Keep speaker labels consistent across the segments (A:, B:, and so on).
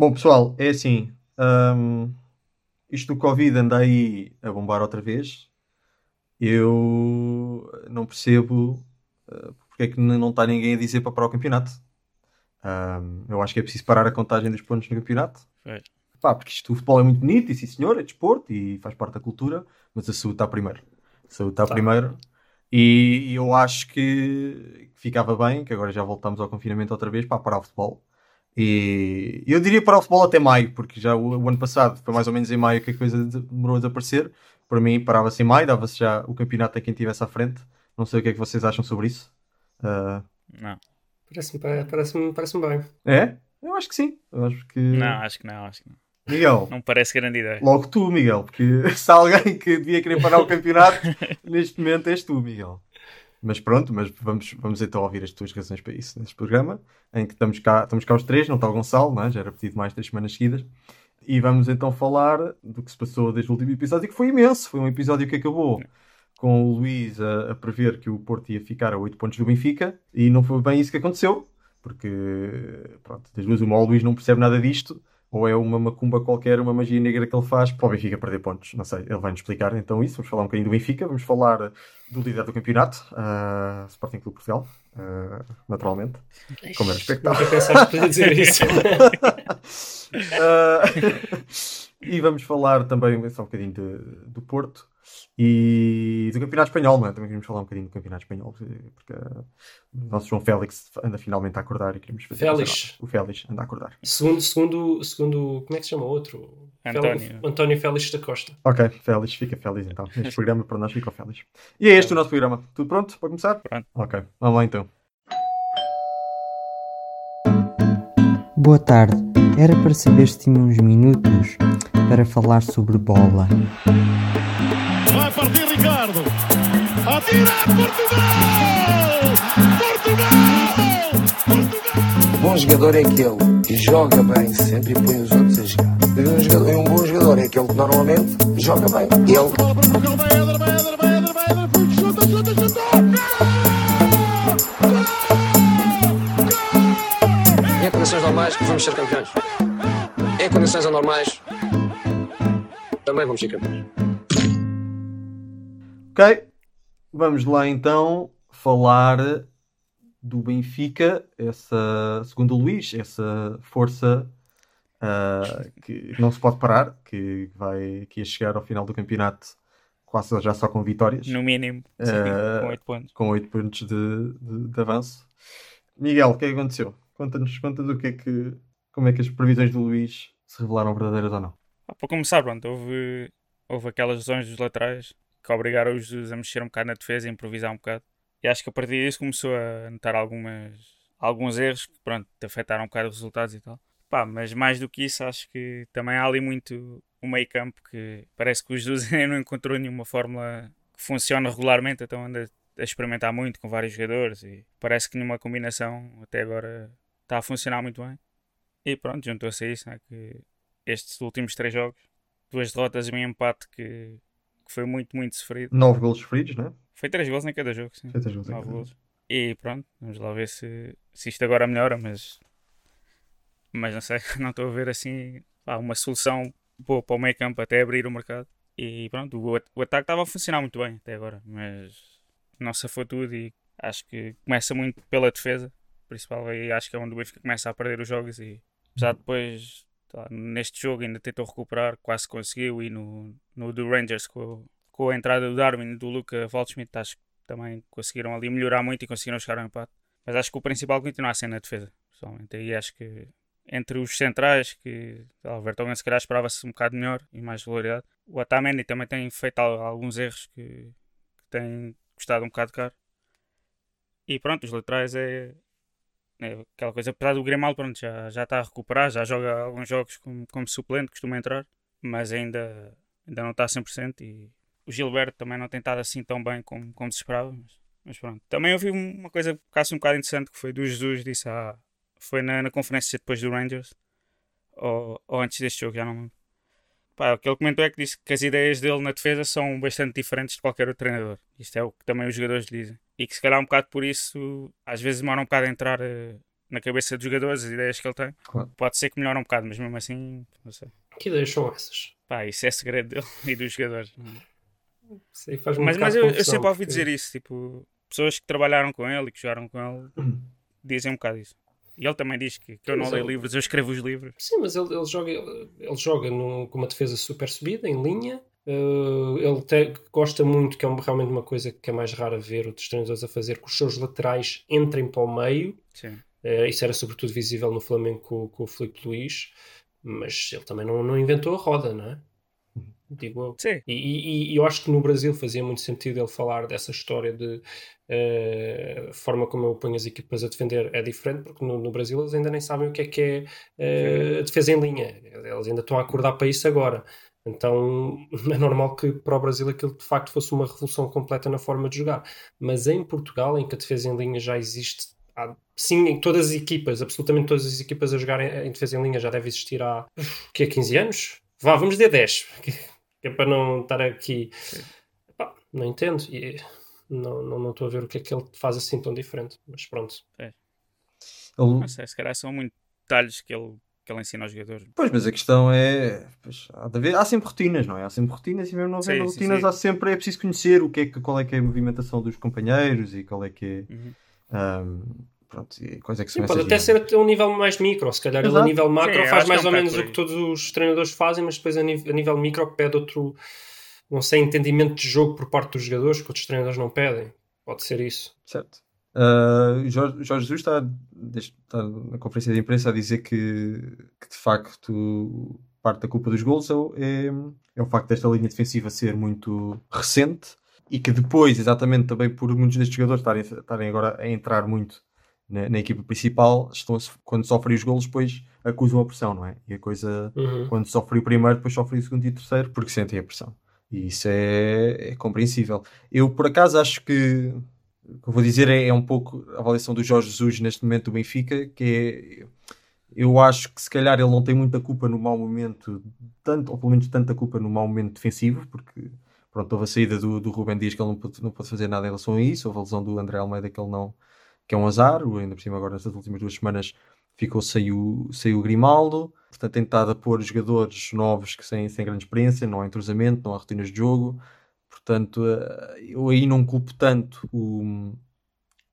A: Bom, pessoal, é assim. hum, isto do Covid anda aí a bombar outra vez. Eu não percebo uh, porque é que não está ninguém a dizer para parar o campeonato. Hum, eu acho que é preciso parar a contagem dos pontos no campeonato.
B: Pois.
A: Pá, porque isto, o futebol é muito bonito, e sim senhor, é desporto e faz parte da cultura, mas a saúde está primeiro. A saúde está
C: Tá.
A: primeiro. E eu acho que ficava bem, que agora já voltamos ao confinamento outra vez, para parar o futebol. E eu diria parar o futebol até maio, porque já o, o ano passado foi mais ou menos em maio que a coisa de- demorou a desaparecer. Para mim, parava-se em maio, dava-se já o campeonato a quem estivesse à frente. Não sei o que é que vocês acham sobre isso. Ah,
B: Não,
C: Parece-me parece parece bem.
A: é? Eu acho que sim. Eu acho que.
B: não, acho que não, acho que não.
A: Miguel,
B: Não parece grande ideia.
A: Logo tu, Miguel, porque se há alguém que devia querer parar o campeonato, neste momento és tu, Miguel. Mas pronto, mas vamos, vamos então ouvir as tuas razões para isso neste programa, em que estamos cá, estamos cá os três, não está o Gonçalo, não é? já era pedido mais três semanas seguidas. E vamos então falar do que se passou desde o último episódio, que foi imenso. Foi um episódio que acabou com o Luís a, a prever que o Porto ia ficar a 8 pontos do Benfica, e não foi bem isso que aconteceu, porque, pronto, das duas, uma, o Luís não percebe nada disto, ou é uma macumba qualquer, uma magia negra que ele faz para o Benfica perder pontos. Não sei, ele vai nos explicar então isso. Vamos falar um bocadinho do Benfica, vamos falar do líder do campeonato, uh, Sporting Clube Portugal, uh, naturalmente, como era expectável.
C: Nunca pensaste que podia dizer isso.
A: Uh, e vamos falar também só um bocadinho de- do Porto e do Campeonato Espanhol, não é? Também queríamos falar um bocadinho do Campeonato Espanhol, porque uh, o nosso João Félix anda finalmente a acordar e queremos fazer
C: Félix.
A: O Félix anda a acordar.
C: segundo, segundo, segundo, como é que se chama o outro?
B: António.
C: António Félix da Costa.
A: Ok, Félix, fica Félix então. Este programa para nós fica o Félix. E é este o nosso programa. Tudo pronto para começar?
B: Pronto.
A: Ok, vamos lá então.
D: Boa tarde. Era para saber se tinha uns minutos para falar sobre bola.
E: Partir Ricardo. Atira Portugal! Portugal! Portugal!
F: bom jogador é aquele que joga bem sempre e põe os outros a jogar. E um, jogador, e um bom jogador é aquele que normalmente joga bem. Ele
E: Bola para Portugal, vai Éder, vai Éder, vai Éder, vai Éder, foi, chuta, chuta, chuta!
G: Em condições normais vamos ser campeões. Em condições anormais também vamos ser campeões.
A: Ok, vamos lá então falar do Benfica, essa, segundo o Luís, essa força ah, que não se pode parar, que vai que ia chegar ao final do campeonato quase já só com vitórias,
B: No mínimo,
A: Eh,
B: sim, com 8 pontos.
A: com 8 pontos de, de, de avanço. Miguel, o que é que aconteceu? Conta-nos conta o que é que, como é que as previsões do Luís se revelaram verdadeiras ou não.
B: Ah, para começar, pronto, houve, houve aquelas lesões dos laterais que obrigaram os Jesus a mexer um bocado na defesa e improvisar um bocado. E acho que a partir disso começou a notar algumas, alguns erros que pronto, afetaram um bocado os resultados e tal. Pá, mas mais do que isso, acho que também há ali muito o meio campo que parece que o Jesus ainda não encontrou nenhuma fórmula que funcione regularmente, então anda a experimentar muito com vários jogadores e parece que nenhuma combinação até agora está a funcionar muito bem. E pronto, juntou-se a isso, né, que estes últimos três jogos, duas derrotas e um empate que, que foi muito, muito sofrido.
A: 9 golos feridos, né?
B: Foi três gols em cada jogo, sim.
A: Feitas golos em
B: Nove
A: cada
B: gols. E pronto, vamos lá ver se, se isto agora melhora, mas, mas não sei, não estou a ver assim pá, uma solução boa para o meio campo até abrir o mercado. E pronto, o, o ataque estava a funcionar muito bem até agora, mas não se foi tudo e acho que começa muito pela defesa, principal, e acho que é onde o Benfica começa a perder os jogos e apesar de depois neste jogo ainda tentou recuperar, quase conseguiu e no, no do Rangers com, com a entrada do Darwin e do Luca Waldschmidt acho que também conseguiram ali melhorar muito e conseguiram chegar ao empate. Mas acho que o principal continua a ser na defesa, pessoalmente. E acho que entre os centrais, que o Vertonghen se calhar esperava-se um bocado melhor e mais regularidade. O Otamendi também tem feito al- alguns erros que, que têm custado um bocado caro. E pronto, os laterais é, é aquela coisa. Apesar do Grimaldo, pronto, já, já está a recuperar, já joga alguns jogos como, como suplente, costuma entrar, mas ainda, ainda não está a 100% e o Gilberto também não tem estado assim tão bem como, como se esperava, mas, mas pronto. Também ouvi uma coisa que um bocado interessante que foi do Jesus, disse ah, foi na, na conferência depois do Rangers ou, ou antes deste jogo, já não lembro. Pá, o que ele comentou é que disse que as ideias dele na defesa são bastante diferentes de qualquer outro treinador. Isto é o que também os jogadores lhe dizem. E que se calhar um bocado por isso, às vezes demora um bocado a entrar, eh, na cabeça dos jogadores, as ideias que ele tem.
A: Claro.
B: Pode ser que melhore um bocado, mas mesmo assim, não sei.
C: Que ideias são essas?
B: Pá, isso é segredo dele e dos jogadores.
C: Aí faz um
B: mas mas eu, eu sempre ouvi
C: porque-
B: dizer isso, tipo, pessoas que trabalharam com ele e que jogaram com ele dizem um bocado isso. E ele também diz que, que eu não leio
C: ele-
B: livros, eu escrevo os livros.
C: Sim, mas ele, ele joga, ele joga num- com uma defesa super subida, em linha. Uh, ele te- gosta muito, que é um- realmente uma coisa que é mais rara ver outros treinadores a fazer, que os seus laterais entrem para o meio.
B: Sim.
C: Uh, isso era sobretudo visível no Flamengo com, com o Filipe Luís, mas ele também não, não inventou a roda, não é? Digo eu.
B: Sim.
C: E, e- e eu acho que no Brasil fazia muito sentido ele falar dessa história de a forma como eu ponho as equipas a defender é diferente, porque no, no Brasil eles ainda nem sabem o que é que é a defesa em linha. Eles ainda estão a acordar para isso agora. Então é normal que para o Brasil aquilo de facto fosse uma revolução completa na forma de jogar. Mas em Portugal, em que a defesa em linha já existe, há, sim, em todas as equipas, absolutamente todas as equipas a jogarem em defesa em linha já deve existir há que é 15 anos? Vá, vamos dizer 10, que que é para não estar aqui. Pá, não entendo. E não não não estou a ver o que é que ele faz assim tão diferente. Mas pronto.
A: Ele-
B: Não sei, se calhar são muitos detalhes que ele, que ele ensina aos jogadores.
A: Pois, mas a questão é. pois, há, de haver- há sempre rotinas, não é? Há sempre rotinas e mesmo não havendo
B: sim,
A: rotinas,
B: sim.
A: há sempre. É preciso conhecer o que é que, qual é que é a movimentação dos companheiros e qual é que é.
B: Uhum.
A: ahm, pronto, e quais é que são
C: Sim, pode até ser um nível mais micro. Se calhar ele a
A: Exato.
C: nível macro
B: Sim,
C: faz
B: acho
C: mais
B: é
C: ou menos o que todos os treinadores fazem, mas depois a, ni- a nível micro pede outro, não sei, entendimento de jogo por parte dos jogadores que outros treinadores não pedem. Pode ser isso.
A: Certo. Ah, Jorge, Jorge Jesus está, está na conferência de imprensa a dizer que, que, de facto parte da culpa dos gols é, o- é, é o facto desta linha defensiva ser muito recente e que depois, exatamente também por muitos destes jogadores estarem, estarem agora a entrar muito na, na equipa principal, estão quando sofrem os golos, depois acusam a pressão, não é? E a coisa,
C: Uhum.
A: quando sofre o primeiro, depois sofre o segundo e o terceiro, porque sentem a pressão. E isso é, é compreensível. Eu, por acaso, acho que o que eu vou dizer é, é um pouco a avaliação do Jorge Jesus neste momento do Benfica, que é. Eu acho que se calhar ele não tem muita culpa no mau momento, tanto, ou pelo menos tanta culpa no mau momento defensivo, porque pronto, houve a saída do, do Rubem Dias que ele não pôde, não pôde fazer nada em relação a isso, houve a lesão do André Almeida que ele não, que é um azar, ainda por cima agora nestas últimas duas semanas ficou o, sem o Grimaldo, portanto tem estado a pôr jogadores novos que sem, sem grande experiência, não há entrosamento, não há rotinas de jogo, portanto eh, eu aí não culpo tanto o,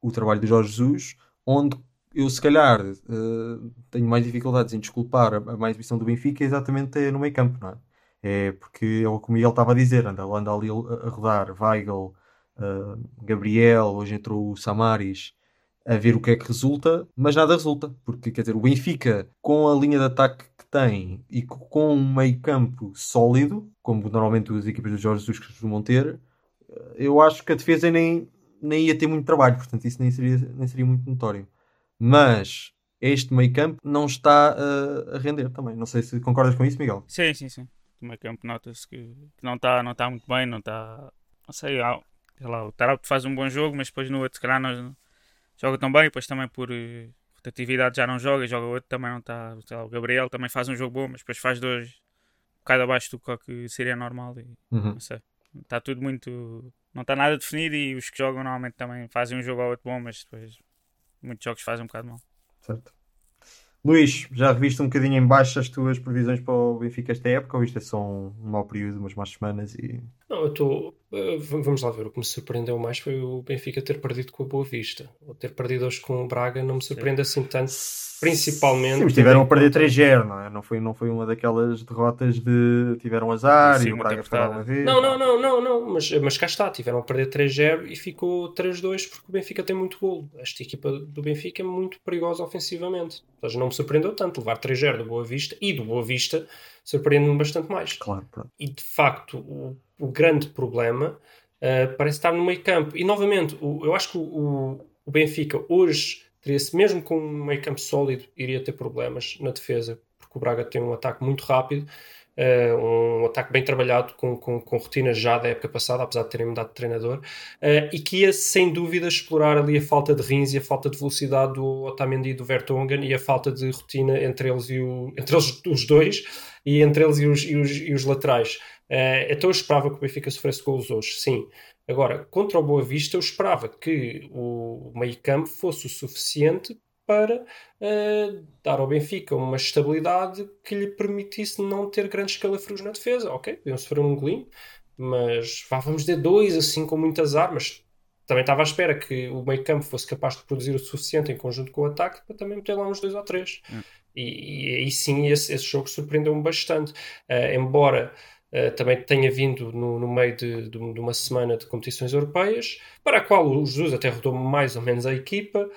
A: o trabalho do Jorge Jesus, onde eu se calhar eh, tenho mais dificuldades em desculpar a, a má exibição do Benfica exatamente é no meio campo, não é? É porque é o que o Miguel estava a dizer, anda, anda ali a, rodar Weigl, eh, Gabriel, hoje entrou o Samaris, a ver o que é que resulta, mas nada resulta, porque quer dizer, o Benfica com a linha de ataque que tem e co- com um meio campo sólido, como normalmente as equipas do Jorge Jesus costumam ter, eh, eu acho que a defesa nem, nem ia ter muito trabalho, portanto isso nem seria, nem seria muito notório. Mas este meio campo não está eh, a render também. Não sei se concordas com isso, Miguel.
B: Sim, sim, sim. No meio campo nota-se que, não está não tá muito bem, não está. Não sei, sei lá, o Tarapto faz um bom jogo, mas depois no outro, se calhar, não joga tão bem, depois também por eh, rotatividade já não joga, joga outro, também não está. O Gabriel também faz um jogo bom, mas depois faz dois um bocado abaixo do que- seria normal e
A: Uhum.
B: não sei. Está tudo muito. Não está nada definido e os que jogam normalmente também fazem um jogo ou outro bom, mas depois muitos jogos fazem um bocado mal.
A: Certo. Luís, já reviste um bocadinho em baixo as tuas previsões para o Benfica esta época ou isto é só um, um mau período, umas más semanas e.
C: Não, eu estou. eh, vamos lá ver. O que me surpreendeu mais foi o Benfica ter perdido com a Boa Vista. Ou ter perdido hoje com o Braga não me surpreende assim tanto. Principalmente.
A: Sim, mas tiveram a perder
C: conta-
A: 3-0, não é? Não foi, não foi uma daquelas derrotas de tiveram azar
B: Sim,
A: e o Braga
B: apertada.
A: uma vez.
C: Não, não, não, não, não. Mas, mas cá está. Tiveram a perder 3-0 e ficou 3-2 porque o Benfica tem muito golo. Esta equipa do Benfica é muito perigosa ofensivamente. Ou seja, não me surpreendeu tanto levar 3-0 do Boa Vista e do Boa Vista surpreende-me bastante mais.
A: Claro, pronto.
C: e de facto o, o grande problema uh, parece estar no meio campo. E novamente, o- eu acho que o, o- Benfica hoje teria-se, mesmo com um meio campo sólido, iria ter problemas na defesa, porque o Braga tem um ataque muito rápido, uh, um ataque bem trabalhado, com, com, com já da época passada, apesar de terem mudado de treinador, uh, e que ia sem dúvida explorar ali a falta de rins e a falta de velocidade do Otamendi e do Vertonghen e a falta de rotina entre eles e o, entre eles, os dois e entre eles e os, e os, e os laterais. Eh, então eu esperava que o Benfica sofresse gols hoje, sim. Agora, contra o Boa Vista, eu esperava que o meio campo fosse o suficiente para uh, dar ao Benfica uma estabilidade que lhe permitisse não ter grandes calafrios na defesa. Ok, podiam sofrer um golinho, mas vá, vamos de dois assim com muitas armas. Também estava à espera que o meio campo fosse capaz de produzir o suficiente em conjunto com o ataque para também meter lá uns dois ou três. Hum. E, e aí sim esse, esse jogo surpreendeu-me bastante. Uh, embora Uh, também tenha vindo no, no meio de, de, de, uma semana de competições europeias, para a qual o Jesus até rodou mais ou menos a equipa,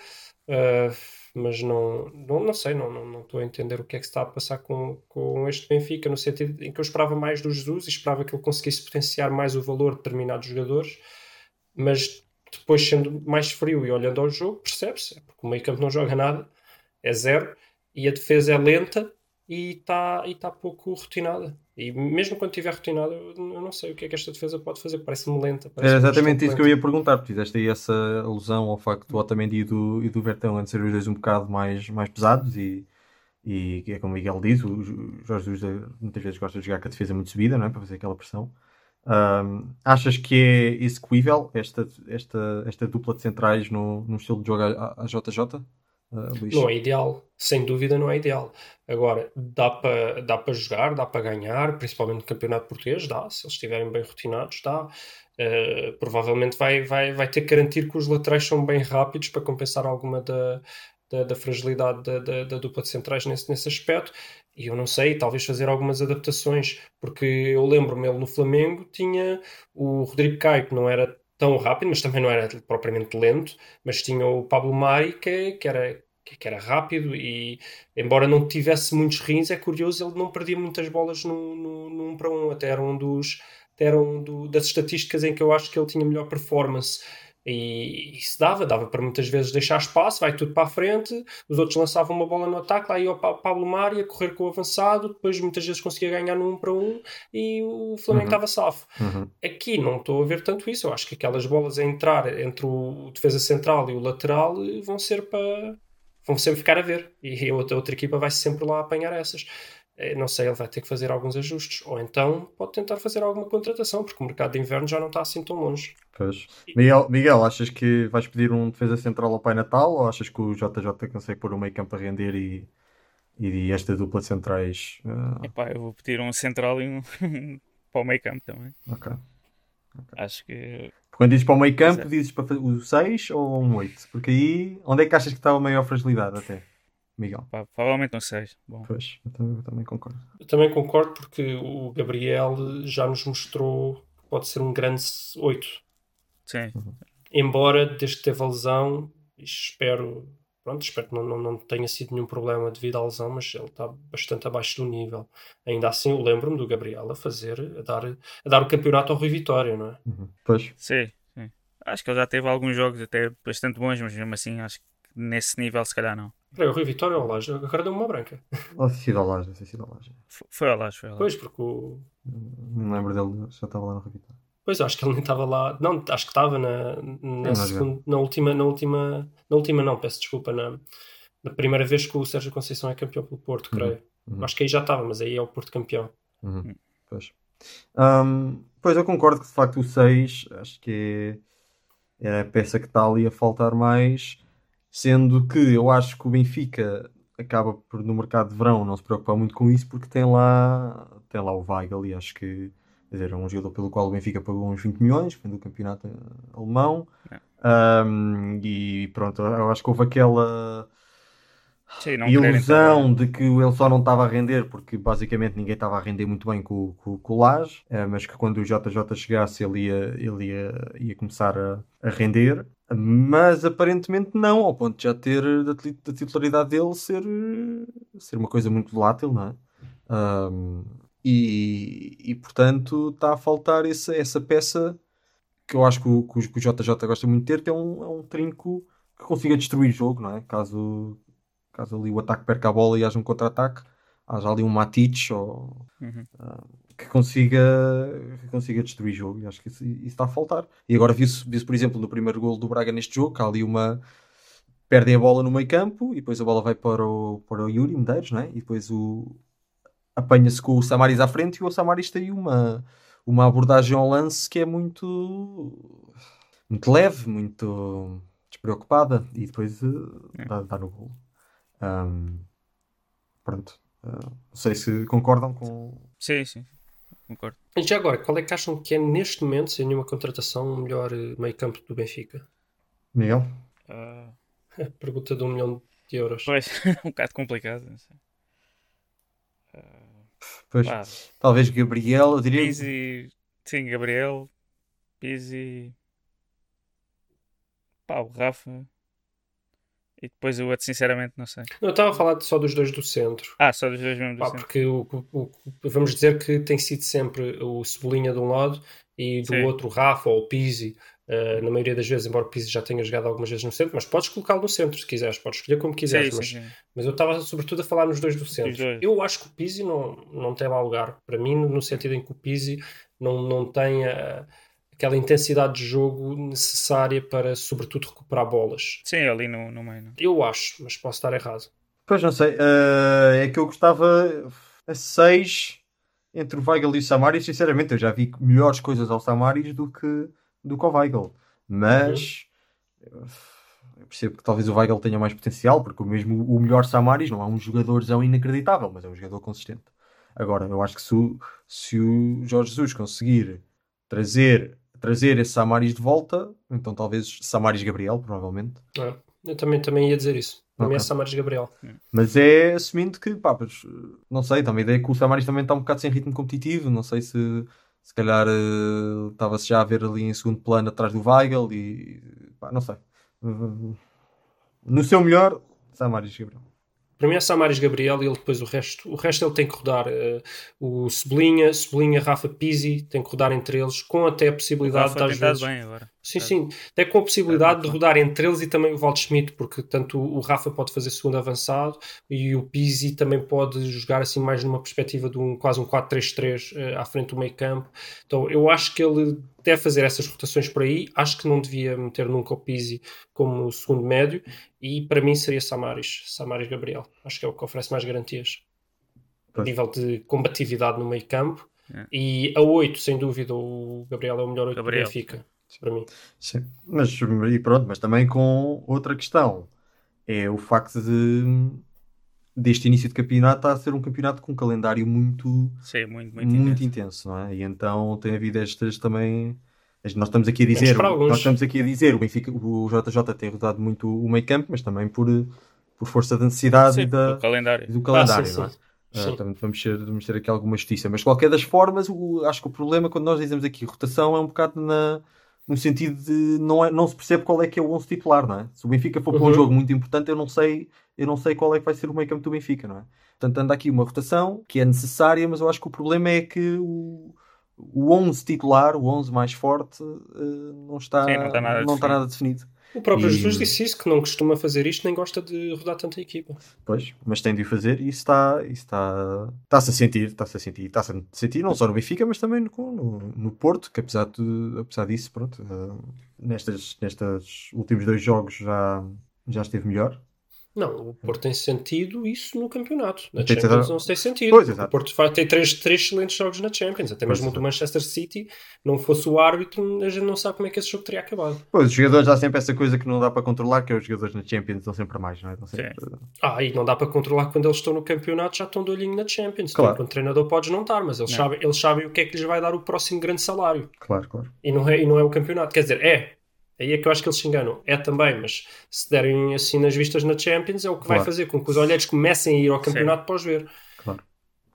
C: uh, mas não, não, não sei, não, não, não, estou a entender o que é que está a passar com, com este Benfica, no sentido em que eu esperava mais do Jesus e esperava que ele conseguisse potenciar mais o valor de determinados jogadores, mas depois sendo mais frio e olhando ao jogo, percebe-se, é porque o meio campo não joga nada, é zero, e a defesa é lenta e está e tá pouco rotinada. E mesmo quando estiver rotinada, eu, não sei o que é que esta defesa pode fazer, parece-me lenta. Parece
A: é exatamente isso que eu ia perguntar, porque fizeste aí essa alusão ao facto do Otamendi e do, e do Vertão antes serem os dois um bocado mais, mais pesados e, e é como o Miguel diz, o Jorge Jesus muitas vezes gosta de jogar com a defesa muito subida, não é? para fazer aquela pressão. Um, achas que é execuível esta, esta, esta dupla de centrais no, no estilo de jogo a, a JJ?
C: Uh, não é ideal, sem dúvida não é ideal. Agora, dá para dá para jogar, dá para ganhar, principalmente no campeonato português, dá, se eles estiverem bem rotinados, dá. Uh, provavelmente vai, vai, vai ter que garantir que os laterais são bem rápidos para compensar alguma da, da, da fragilidade da, da, da, dupla de centrais nesse, nesse aspecto. E eu não sei, talvez fazer algumas adaptações, porque eu lembro-me, ele no Flamengo tinha o Rodrigo Caio, que não era tão rápido, mas também não era propriamente lento, mas tinha o Pablo Mari que, que era que era rápido e embora não tivesse muitos rins, é curioso, ele não perdia muitas bolas no, no 1 para 1, até era um dos era um do, das estatísticas em que eu acho que ele tinha melhor performance e isso dava, dava para muitas vezes deixar espaço, vai tudo para a frente, os outros lançavam uma bola no ataque, lá ia o Pablo Mari a correr com o avançado, depois muitas vezes conseguia ganhar no 1 para 1 e o Flamengo uhum. estava safo. Uhum. Aqui não estou a ver tanto isso, eu acho que aquelas bolas a entrar entre o defesa central e o lateral vão ser para. vão sempre ficar a ver e a outra, a outra equipa vai sempre lá apanhar essas. Eh, não sei, ele vai ter que fazer alguns ajustes. Ou então pode tentar fazer alguma contratação, porque o mercado de inverno já não está assim tão longe.
A: Pois. Miguel, Miguel, achas que vais pedir um defesa central ao Pai Natal ou achas que o JJ consegue pôr o meio campo a render e, e esta dupla de centrais?
B: Uh... Epá, eu vou pedir um central e um para o meio campo também.
A: Ok.
B: okay. Acho que.
A: Quando dizes para o meio campo, dizes para o 6 ou um 8? Porque aí, onde é que achas que está a maior fragilidade até? Miguel?
B: Pá, provavelmente um 6. Bom.
A: Pois, eu também, eu também, concordo.
C: Eu também concordo porque o Gabriel já nos mostrou que pode ser um grande 8.
B: Sim. Uhum.
C: Embora, desde que teve a lesão, espero, pronto, espero que não, não, não tenha sido nenhum problema devido à lesão, mas ele está bastante abaixo do nível. Ainda assim, eu lembro-me do Gabriel a fazer, a dar, a dar o campeonato ao Rui Vitória, não é?
A: Uhum. Pois.
B: Sim, sim. Acho que ele já teve alguns jogos até bastante bons, mas mesmo assim, acho que nesse nível, se calhar não.
C: Peraí, o Rui Vitória ou o Laje? Agora deu uma branca.
A: Ou se sido ao Laje, se sido ao Laje.
B: Foi ao Laje, foi ao
C: Laje. Pois, porque o...
A: Não lembro dele, já estava lá no Rui Vitória.
C: Pois, acho que ele nem estava lá. Não, acho que estava na, na, segunda, na última, na última, na última não, peço desculpa, na, na primeira vez que o Sérgio Conceição é campeão pelo Porto, uhum, creio. Uhum. Acho que aí já estava, mas aí é o Porto campeão.
A: Uhum. Pois. Um, pois eu concordo que de facto o 6 acho que é, é a peça que está ali a faltar mais, sendo que eu acho que o Benfica acaba por no mercado de verão não se preocupar muito com isso porque tem lá tem lá o Weigl e acho que dizer, é um jogador pelo qual o Benfica pagou uns 20 milhões, vem do campeonato alemão. É. Um, e pronto, eu acho que houve aquela Sim, ilusão de que ele só não estava a render, porque basicamente ninguém estava a render muito bem com, com, com o Lage, é, mas que quando o JJ chegasse ele ia, ele ia, ia começar a, a render. Mas aparentemente não, ao ponto de já ter da, da titularidade dele ser, ser uma coisa muito volátil, não é? Um, e, e portanto está a faltar essa, essa peça que eu acho que o, que o JJ gosta muito de ter, que é um, é um trinco que consiga destruir o jogo, não é? Caso, caso ali o ataque perca a bola e haja um contra-ataque, haja ali um Matic ou, uhum. uh, que, consiga, que consiga destruir o jogo. E acho que isso, isso está a faltar. E agora viu-se, viu por exemplo, no primeiro gol do Braga neste jogo, que há ali uma. Perdem a bola no meio campo e depois a bola vai para o, para o Yuri Medeiros, não é? E depois o, apanha-se com o Samaris à frente e o Samaris tem uma, uma abordagem ao lance que é muito, muito leve, muito. despreocupada e depois
B: É.
A: dá, dá no gol. Ahm, pronto. Ah, não sei se concordam com.
B: Sim, sim. Concordo.
C: E já agora, qual é que acham que é neste momento, sem nenhuma contratação, o melhor eh, meio campo do Benfica?
A: Miguel?
B: Ah,
C: Pergunta de um milhão de euros.
B: pois, um bocado complicado. Não sei.
A: Pois,
B: Pá,
A: talvez Gabriel, eu diria.
B: Pizzi, sim, Gabriel, Pizzi, pá, o Rafa. E depois o outro, sinceramente, não sei.
C: Não, eu estava a falar só dos dois do centro.
B: Ah, só dos dois mesmo do
C: Pá,
B: centro.
C: porque o- o- vamos dizer que tem sido sempre o Cebolinha de um lado e do
B: Sim.
C: outro o Rafa ou o Pizzi. Uh, na maioria das vezes, embora o Pizzi já tenha jogado algumas vezes no centro, mas podes colocá-lo no centro se quiseres, podes escolher como quiseres.
B: Sim,
C: mas,
B: sim, sim.
C: mas eu estava sobretudo a falar nos dois do centro.
B: dois.
C: Eu acho que o Pizzi não, não tem lá lugar para mim, no sentido em que o Pizzi não, não tem a- aquela intensidade de jogo necessária para, sobretudo, recuperar bolas.
B: Sim, ali no, no meio. Não.
C: Eu acho, mas posso estar errado.
A: Pois não sei. ah, é que eu gostava a 6 entre o Weigl e o Samaris. Sinceramente, eu já vi melhores coisas ao Samaris do que, do que ao Weigl. Mas eu percebo que talvez o Weigl tenha mais potencial, porque o mesmo o melhor Samaris não é um jogadorzão inacreditável, mas é um jogador consistente. Agora, eu acho que se o, se o Jorge Jesus conseguir trazer, trazer esse Samaris de volta, então talvez Samaris Gabriel, provavelmente.
C: É, eu também, também ia dizer isso. Para mim é
A: Ok.
C: Samaris Gabriel.
A: Mas é assumindo que, pá, pois, não sei, também a ideia é que o Samaris também está um bocado sem ritmo competitivo. Não sei se, se calhar, eh, estava-se já a ver ali em segundo plano atrás do Weigl e, pá, não sei. No seu melhor, Samaris Gabriel.
C: Para mim é Samaris Gabriel e ele depois o resto. O resto ele tem que rodar eh, o Cebolinha, Cebolinha, Rafa Pizzi, tem que rodar entre eles, com até a possibilidade de às vezes.
B: bem agora.
C: Sim, sim. Até com a possibilidade
B: Tá,
C: de rodar entre eles e também o Waldschmidt, porque tanto o Rafa pode fazer segundo avançado e o Pizzi também pode jogar assim mais numa perspectiva de um quase um 4-3-3 eh, à frente do meio campo. Então eu acho que ele deve fazer essas rotações por aí. Acho que não devia meter nunca o Pizzi como segundo médio e para mim seria Samaris, Samaris Gabriel. Acho que é o que oferece mais garantias. A
A: Pois.
C: nível de combatividade no meio campo.
B: É.
C: E a 8, sem dúvida, o Gabriel é o melhor 8 do
B: Gabriel.
C: Benfica. Para mim.
A: Sim. Mas, e pronto, mas também com outra questão. É o facto de deste início de campeonato estar a ser um campeonato com um calendário muito
B: Sim, muito, muito,
A: muito,
B: intenso.
A: intenso, não é? E então tem havido estas também. Nós estamos aqui a dizer, nós estamos aqui a dizer, o Benfica, o JJ tem rodado muito o meio campo, mas também por, por força da necessidade
B: Sim,
A: e da,
B: o calendário.
A: do calendário,
C: Ah, sim,
A: não é?
C: sim.
A: Ah, portanto, vamos, ter, vamos ter aqui alguma justiça. Mas de qualquer das formas, o- acho que o problema quando nós dizemos aqui rotação é um bocado na, no sentido de não, é, não se percebe qual é que é o 11 titular, não é? Se o Benfica for para um
C: Uhum.
A: jogo muito importante, eu não sei eu não sei qual é que vai ser o meio campo do Benfica, não é? Portanto, anda aqui uma rotação que é necessária, mas eu acho que o problema é que o, o 11 titular, o 11 mais forte, eh, não está,
B: Sim, não está nada
A: não está nada definido.
C: O próprio
A: E-
C: Jesus disse isso, que não costuma fazer isto, nem gosta de rodar tanta equipa.
A: Pois, mas tem de o fazer e está, está, está-se a sentir, está-se a sentir, está-se a sentir não só no Benfica, mas também no, no, Porto, que apesar, de, apesar disso, pronto, eh, nestas, nestes últimos dois jogos já, já esteve melhor.
C: Não, o Porto tem sentido isso no campeonato. Na
A: Tem
C: Champions não se tem sentido.
A: Pois,
C: o. Porto vai ter três, três excelentes jogos na Champions. Até
A: Pois,
C: mesmo o do. Manchester City, não fosse o árbitro, a gente não sabe como é que esse jogo teria acabado.
A: Pois, os jogadores há sempre essa coisa que não dá para controlar, que é os jogadores na Champions estão sempre a mais, não é? Sempre,
C: Ah, e não dá para controlar quando eles estão no campeonato, já estão de olhinho na Champions.
A: Claro.
C: Claro. Enquanto treinador podes não estar, mas eles,
B: Não.
C: sabem, eles sabem o que é que lhes vai dar o próximo grande salário.
A: Claro, claro.
C: E não é, e não é o campeonato. Quer dizer, é. Aí é que eu acho que eles se enganam. É também, mas se derem assim nas vistas na Champions, é o que vai
A: Claro.
C: fazer com que os olheiros comecem a ir ao campeonato para os ver.
A: Claro,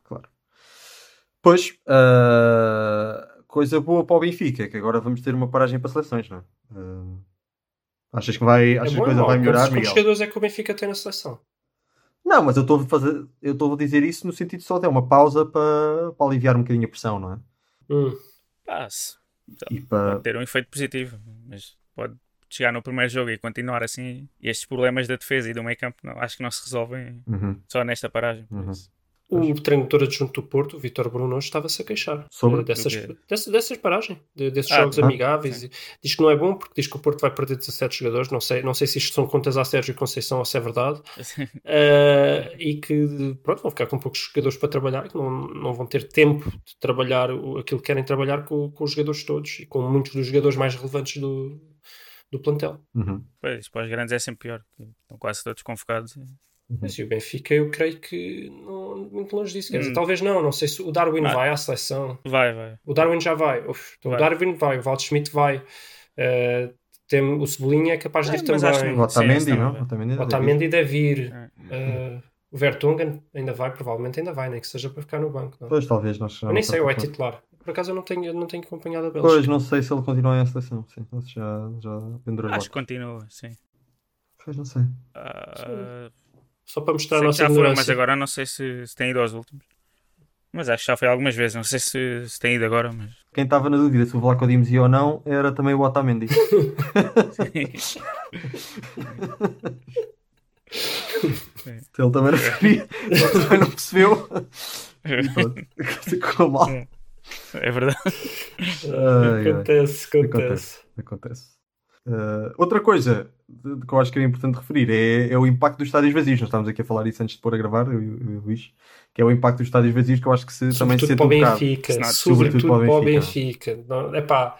A: claro. Pois, ah, coisa boa para o Benfica, que agora vamos ter uma paragem para seleções, não é? Ah, achas que, vai, achas
C: é
A: que a coisa vai melhorar,
C: Quantos, quantos
A: Miguel?
C: jogadores é que o Benfica tem na seleção?
A: Não, mas eu estou a fazer, eu estou a dizer isso no sentido só de é uma pausa para, para aliviar um bocadinho a pressão, não é?
C: Hum.
B: Pá, se-
A: E para,
B: ter um efeito positivo, mas pode chegar no primeiro jogo e continuar assim. E estes problemas da defesa e do meio campo não, acho que não se resolvem
A: Uhum.
B: só nesta paragem.
A: Uhum.
C: O treinador adjunto do Porto, o Vitor Bruno, hoje estava-se a queixar
A: Sobre?
C: eh, dessas,
B: Do quê?
C: dessas, dessas paragens, de- desses
B: Ah,
C: jogos
A: ah,
C: amigáveis. E Diz que não é bom porque diz que o Porto vai perder 17 jogadores. Não sei, não sei se isto são contas a Sérgio Conceição ou se é verdade. Eh, e que pronto, vão ficar com poucos jogadores para trabalhar, que não, não vão ter tempo de trabalhar o- aquilo que querem trabalhar com, com os jogadores todos e com muitos dos jogadores mais relevantes do, do plantel.
A: Uhum.
B: Pois, para os grandes é sempre pior. Estão quase todos convocados.
C: Mas e o Benfica, eu creio que não, muito longe disso. Quer dizer,
B: Hum.
C: talvez não, não sei se o Darwin
B: Ah.
C: vai à seleção.
B: Vai, vai.
C: O Darwin já vai. Uf, então o
B: Vai.
C: Darwin vai, o Waldschmidt vai. Eh, tem, o Cebolinha é capaz de ir
B: mas acho
C: também.
B: que-
A: O Otamendi, não?
B: também.
A: O Otamendi
C: O
A: deve
C: Otamendi deve ir.
B: É.
C: Eh, o Vertonghen ainda vai, provavelmente ainda vai, nem que seja para ficar no banco. não é?
A: Pois, talvez nós
C: Eu nem
A: não
C: sei, ou é titular. Por acaso eu não tenho, eu não tenho acompanhado a Bélgica.
A: Pois, não sei se ele continua em seleção. Sim, já, já pendurou
B: Acho que continua, sim.
A: Pois, não sei.
B: Ah,
C: Só para mostrar a
B: sei que
C: nossa
B: já foi,
C: ignorância.
B: mas agora não sei se, se tem ido aos últimos. Mas acho que já foi algumas vezes. Não sei se, se tem ido agora, mas.
A: Quem estava na dúvida se o Vlaco Dimos ia ou não era também o Otamendi. ele também não queria, ele também não percebeu. E pronto, ficou mal.
B: é verdade.
A: Ai, ai.
C: Acontece, acontece.
A: Acontece. Uh, outra coisa de- de que eu acho que é importante referir é, é o impacto dos estádios vazios. Nós estávamos aqui a falar isso antes de pôr a gravar, eu, e o- eu Luís, que é o impacto dos estádios vazios que eu acho que se, também se
C: Sobretudo
A: sente
C: para o
A: um bocado.
C: Benfica.
B: Senão,
C: Sobretudo para o Benfica. Não, epá,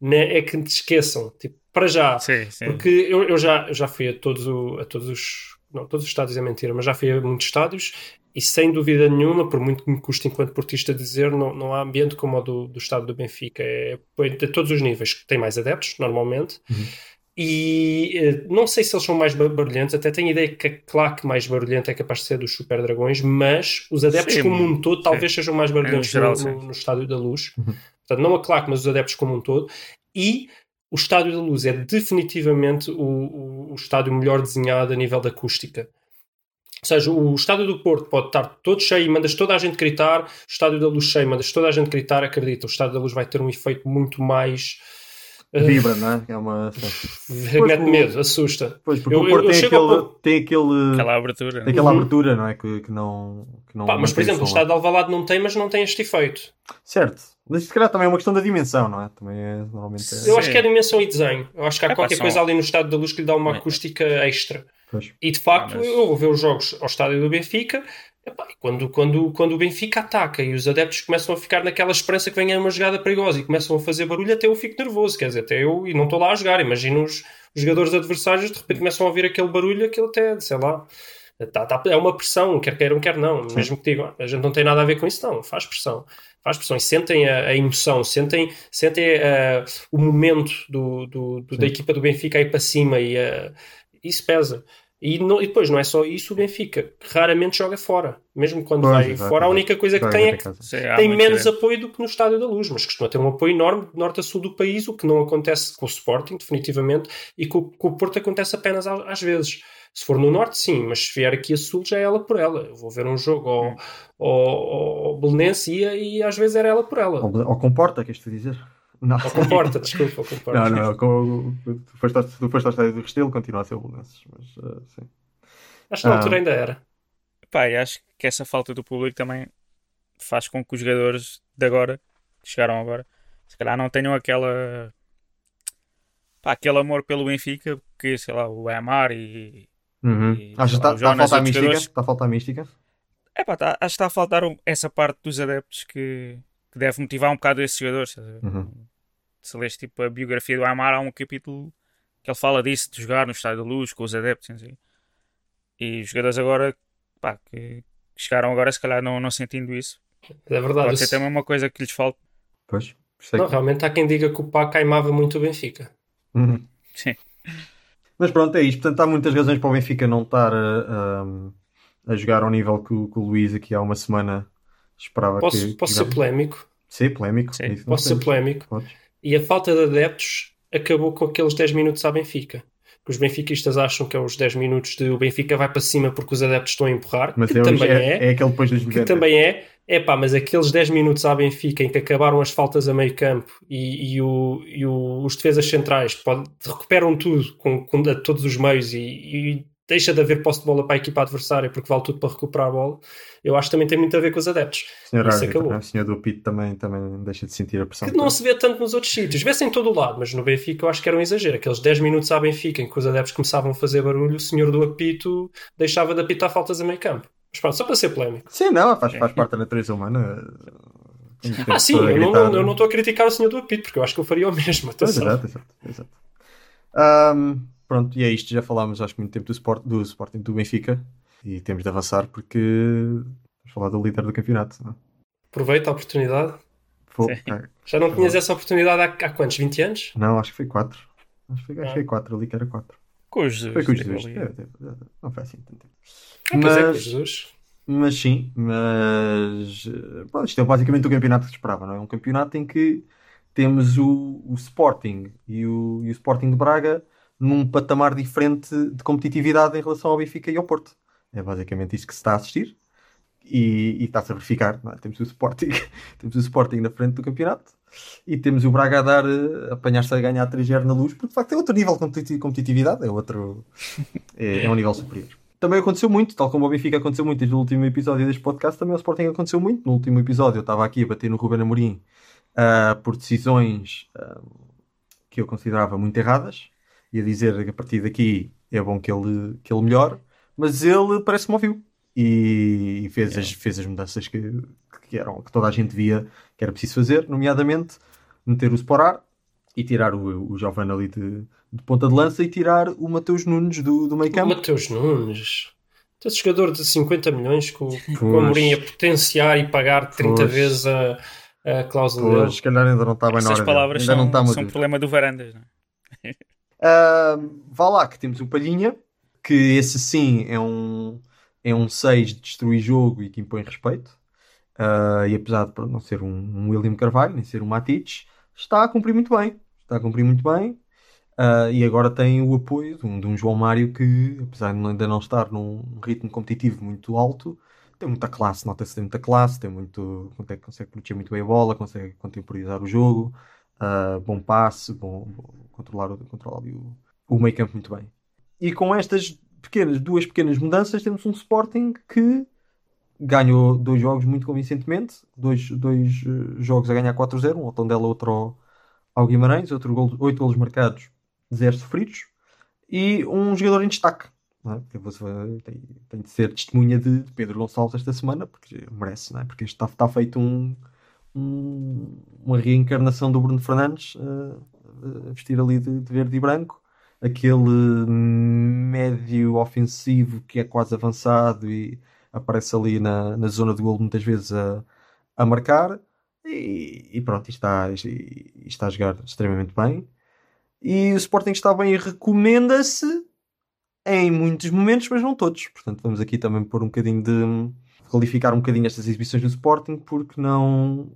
C: né, é que te esqueçam. Tipo, para já.
B: Sim, sim.
C: Porque eu, eu já, eu já fui a todos, o- a todos os. Não, todos os estádios é mentira, mas já fui a muitos estádios e sem dúvida nenhuma, por muito que me custe enquanto portista dizer, não, não há ambiente como o do, do estádio do Benfica. É, é de todos os níveis. Tem mais adeptos, normalmente. E eh, não sei se eles são mais ba- barulhentos, até tenho a ideia que a claque mais barulhenta é capaz de ser dos Super Dragões, mas os adeptos
B: Sim,
C: como um todo talvez sejam mais barulhentos
B: geral,
C: no,
B: sim.
C: no- no Estádio da Luz. Portanto, não a claque, mas os adeptos como um todo. E o Estádio da Luz é definitivamente o, o, o estádio melhor desenhado a nível da acústica. Ou seja, o Estádio do Porto pode estar todo cheio e mandas toda a gente gritar, o Estádio da Luz cheio, mandas toda a gente gritar, acredita, o Estádio da Luz vai ter um efeito muito mais. eh,
A: Vibra, não é? É uma.
C: mete medo, assusta.
A: Pois, porque
C: Eu-
A: o
C: eu-
A: Porto
C: eu
A: tem,
C: chego ao
A: aquele,
C: ponto-
A: tem aquele.
B: Aquela abertura.
A: Aquela
C: Uhum.
A: abertura, não é? Que, que não. Que não
C: Pá, mas, por exemplo, o. Estádio de Alvalade não tem, mas não tem este efeito.
A: Certo. Mas se calhar também é uma questão da dimensão, não é? Também é. Normalmente é.
C: Eu acho que é dimensão e desenho. Eu acho que há
B: É
C: qualquer coisa ali no Estádio da Luz que lhe dá uma acústica extra.
A: Pois.
C: E de facto,
B: Ah, mas-
C: eu vou ver os jogos ao estádio do Benfica. epá, quando, quando, quando o Benfica ataca e os adeptos começam a ficar naquela esperança que venha uma jogada perigosa e começam a fazer barulho, até eu fico nervoso. Quer dizer, até eu, e não estou lá a jogar, imagino os, os jogadores adversários de repente começam a ouvir aquele barulho, aquilo até, sei lá, tá- tá- é uma pressão, quer queiram, quer não. Mesmo que digam, "Ah, a gente não tem nada a ver com isso, não, faz pressão. Faz pressão e sentem a, a emoção, sentem, sentem eh, o momento do, do- do- da equipa do Benfica aí para cima e eh, isso pesa. E, não- e depois, não é só isso, o Benfica raramente joga fora. Mesmo quando
A: Pois,
C: vai
A: exato,
C: fora, a única coisa que tem é
A: até
C: que.
B: Sim,
C: tem menos
B: diferente.
C: apoio do que no Estádio da Luz, mas costuma ter um apoio enorme de norte a sul do país, o que não acontece com o Sporting, definitivamente, e com, com o Porto acontece apenas a- às vezes. Se for no norte, sim, mas se vier aqui a sul, já é ela por ela. Eu vou ver um jogo ao, ao, ao Belenense e, e às vezes era ela por ela.
A: Ou, comporta, queres tu dizer? Não.
C: Ou comporta, desculpa, ou comporta.
A: Não, não, com, tu, foste ao, tu foste ao estádio do Restelo, continua a ser o Belenenses, mas uh, sim.
C: Acho que na
A: Ah.
C: altura ainda era.
B: Pá, e acho que essa falta do público também faz com que os jogadores de agora, que chegaram agora, se calhar não tenham aquela. Pá, aquele amor pelo Benfica que, sei lá, o Amar e.
A: Uhum.
B: E,
A: Acho que está, está
B: o
A: a faltar a mística. Está a faltar mística.
B: É pá, tá, acho que está a faltar um- essa parte dos adeptos que, que deve motivar um bocado esses jogadores.
A: Uhum.
B: Se lês tipo a biografia do Amar, há um capítulo que ele fala disso, de jogar no Estádio da Luz com os adeptos. sei. E os jogadores agora, pá, que que chegaram agora, se calhar não, não sentindo isso.
C: É verdade.
B: Pode ser também uma coisa que lhes falta.
A: Pois.
C: Não,
A: que-
C: realmente há quem diga que o Pá queimava muito o Benfica.
A: Uhum.
B: Sim.
A: Mas pronto, é isto. Portanto, há muitas razões para o Benfica não estar a, a, a jogar ao nível que o, que o Luís aqui há uma semana esperava
C: Posso,
A: que.
C: posso
A: que
C: ser polémico?
A: Ser polémico.
B: Sim,
A: é isso
C: Posso ser
A: temos.
C: polémico?
A: Podes.
C: E a falta de adeptos acabou com aqueles 10 minutos à Benfica. Que os benfiquistas acham que é os 10 minutos de o Benfica vai para cima porque os adeptos estão a empurrar,
A: Mas
C: que
A: é,
C: também
A: é,
C: é,
A: é aquele depois dos
C: que
A: 90.
C: também é, é pá, mas aqueles 10 minutos à Benfica em que acabaram as faltas a meio campo e, e o- e o- os defesas centrais pode- recuperam tudo com, com a todos os meios e, e deixa de haver posse de bola para a equipa adversária porque vale tudo para recuperar a bola, eu acho que também tem muito a ver com os adeptos.
A: O senhor,
C: Isso
A: árbitro,
C: acabou.
A: o senhor do Pito também, também deixa de sentir a pressão.
C: Que não se vê tanto nos outros sítios. Vê-se em todo o lado, mas no Benfica eu acho que era um exagero. Aqueles 10 minutos à Benfica em que os adeptos começavam a fazer barulho, o senhor do apito deixava de apitar faltas a meio campo. Mas pronto, só para ser polémico.
A: Sim, não, faz, faz parte da natureza humana.
C: Ah, sim, eu não,
A: gritar.
C: não- eu não estou a criticar o senhor do apito, porque eu acho que eu faria o mesmo. Atenção.
A: exato, exato, exato. Ahm, pronto, e é isto. Já falámos, acho que muito tempo do, sport, do Sporting do Benfica e temos de avançar porque vamos falar do líder do campeonato. Não? é?
C: Aproveita a oportunidade.
B: Sim.
A: ah,
C: Já não tinhas essa oportunidade há, há quantos? 20 anos?
A: não, acho que foi 4. Acho que foi, acho que
C: Ah.
A: foi 4 ali que era 4.
B: Com o Jesus.
A: Foi com os dois.
B: ali.
A: É, é, é, Não foi assim tanto tempo.
C: Ah, pois é, com
A: Mas-
C: Jesus.
A: Mas sim, mas eh, pronto, isto é basicamente o campeonato que se esperava, não é? Um campeonato em que temos o, o Sporting e o, e o Sporting de Braga num patamar diferente de competitividade em relação ao Benfica e ao Porto. É basicamente isto que se está a assistir e, e está-se a verificar. não é? Temos o Sporting, temos o Sporting na frente do campeonato e temos o Braga a dar, eh, apanhar-se a ganhar 3-0 na luz, porque de facto é outro nível de competi- competitividade, é outro, é, é um nível superior. Também aconteceu muito, tal como o Benfica aconteceu muito desde o último episódio deste podcast, também o Sporting aconteceu muito. No último episódio eu estava aqui a bater no Ruben Amorim ah, por decisões ah, que eu considerava muito erradas e a dizer que a partir daqui é bom que ele, que ele melhore, mas ele parece que me ouviu e, e fez, as, fez as mudanças que, que, eram, que toda a gente via que era preciso fazer, nomeadamente meter o Sporar e tirar o, o Giovanni ali de, de ponta de lança e tirar o Mateus Nunes do, do meio
C: O
A: campo.
C: Mateus Nunes. Esse jogador de 50 milhões que o, que o. Amorim ia potenciar e pagar 30
A: Pois.
C: vezes a, a cláusula
A: Pois,
C: dele.
A: se calhar ainda não está bem na
B: Essas
A: hora
B: palavras
A: dele. Ainda
B: são,
A: não está
B: são
A: maduro.
B: problema do Varandas. Não é?
A: Ah, vá lá que temos o Palhinha, que esse sim é um, é um 6 de destruir jogo e que impõe respeito. Ah, e apesar de não ser um, um William Carvalho, nem ser um Matic, está a cumprir muito bem. Está a cumprir muito bem. Ah, e agora tem o apoio de um, de um João Mário que, apesar de ainda não estar num ritmo competitivo muito alto, tem muita classe, nota-se tem muita classe, tem muito, consegue, consegue proteger muito bem a bola, consegue contemporizar o jogo, ah, bom passe, bom, bom- controlar, controlar o, o meio campo muito bem. E com estas pequenas, duas pequenas mudanças, temos um Sporting que ganhou dois jogos muito convincentemente, dois, dois eh, jogos a ganhar 4-0, um ao Tondela, outro ao, Guimarães, outro gol, oito golos marcados, zero sofridos, e um jogador em destaque. é? Tem, tem de ser testemunha de, Pedro Gonçalves esta semana, porque merece, é? porque está, está feito um, um- uma reencarnação do Bruno Fernandes a vestir ali de, de verde e branco. Aquele médio ofensivo que é quase avançado e aparece ali na, na zona de golo muitas vezes a, a marcar. E, e pronto, está, está a jogar extremamente bem. E o Sporting está bem e recomenda-se em muitos momentos, mas não todos. Portanto, vamos aqui também pôr um bocadinho de. qualificar um bocadinho estas exibições do Sporting, porque não,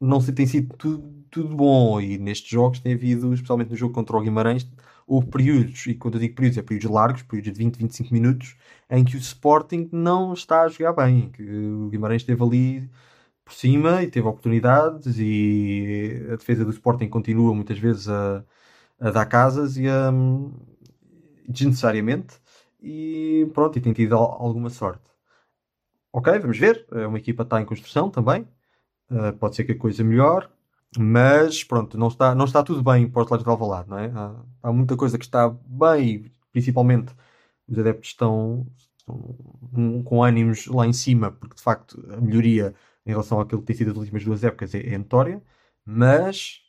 A: não se tem sido tudo, tudo bom. E nestes jogos tem havido, especialmente no jogo contra o Guimarães, houve períodos, e quando eu digo períodos, é períodos largos, períodos de 20, 25 minutos, em que o Sporting não está a jogar bem. Que o Guimarães esteve ali por cima e teve oportunidades, e a defesa do Sporting continua muitas vezes a, a dar casas e a desnecessariamente e pronto, e tem tido al- alguma sorte. Ok, vamos ver. É uma equipa que está em construção também. Uh, pode ser que a coisa melhore, mas pronto, não está, não está tudo bem para os lados de Alvalade, não é? Há, há muita coisa que está bem, principalmente os adeptos estão, estão com- ânimos lá em cima, porque de facto a melhoria em relação àquilo que tem sido as últimas duas épocas é, é notória, mas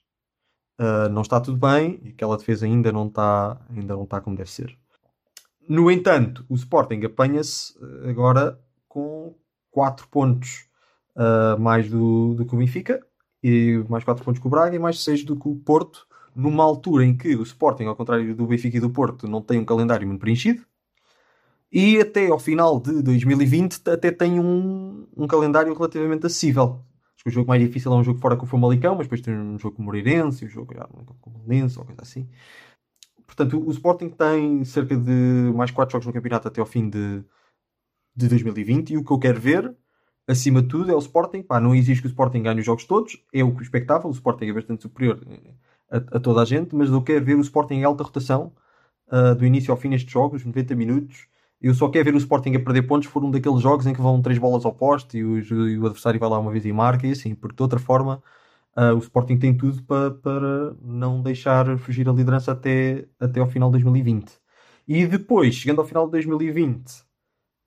A: uh, não está tudo bem e aquela defesa ainda não está, ainda não está como deve ser. No entanto, o Sporting apanha-se uh, agora com 4 pontos uh, mais do, do que o Benfica, e mais 4 pontos que o Braga e mais 6 do que o Porto, numa altura em que o Sporting, ao contrário do Benfica e do Porto, não tem um calendário muito preenchido. E até ao final de 2020 até tem um, um calendário relativamente acessível. Acho que o jogo mais difícil é um jogo fora com o Famalicão, mas depois tem um jogo com o Moreirense, um jogo com o Lenço, ou coisa assim. Portanto, o Sporting tem cerca de mais 4 jogos no campeonato até ao fim de, de 2020 e o que eu quero ver, acima de tudo, é o Sporting. Pá, não exige que o Sporting ganhe os jogos todos, é o que expectável. O Sporting é bastante superior a, a toda a gente, mas eu quero ver o Sporting em alta rotação uh, do início ao fim nestes jogos, 90 minutos. Eu só quero ver o Sporting a perder pontos for um daqueles jogos em que vão três bolas ao poste e, e o adversário vai lá uma vez e marca e assim, porque de outra forma uh, o Sporting tem tudo para, para não deixar fugir a liderança até, até ao final de 2020. E depois, chegando ao final de 2020,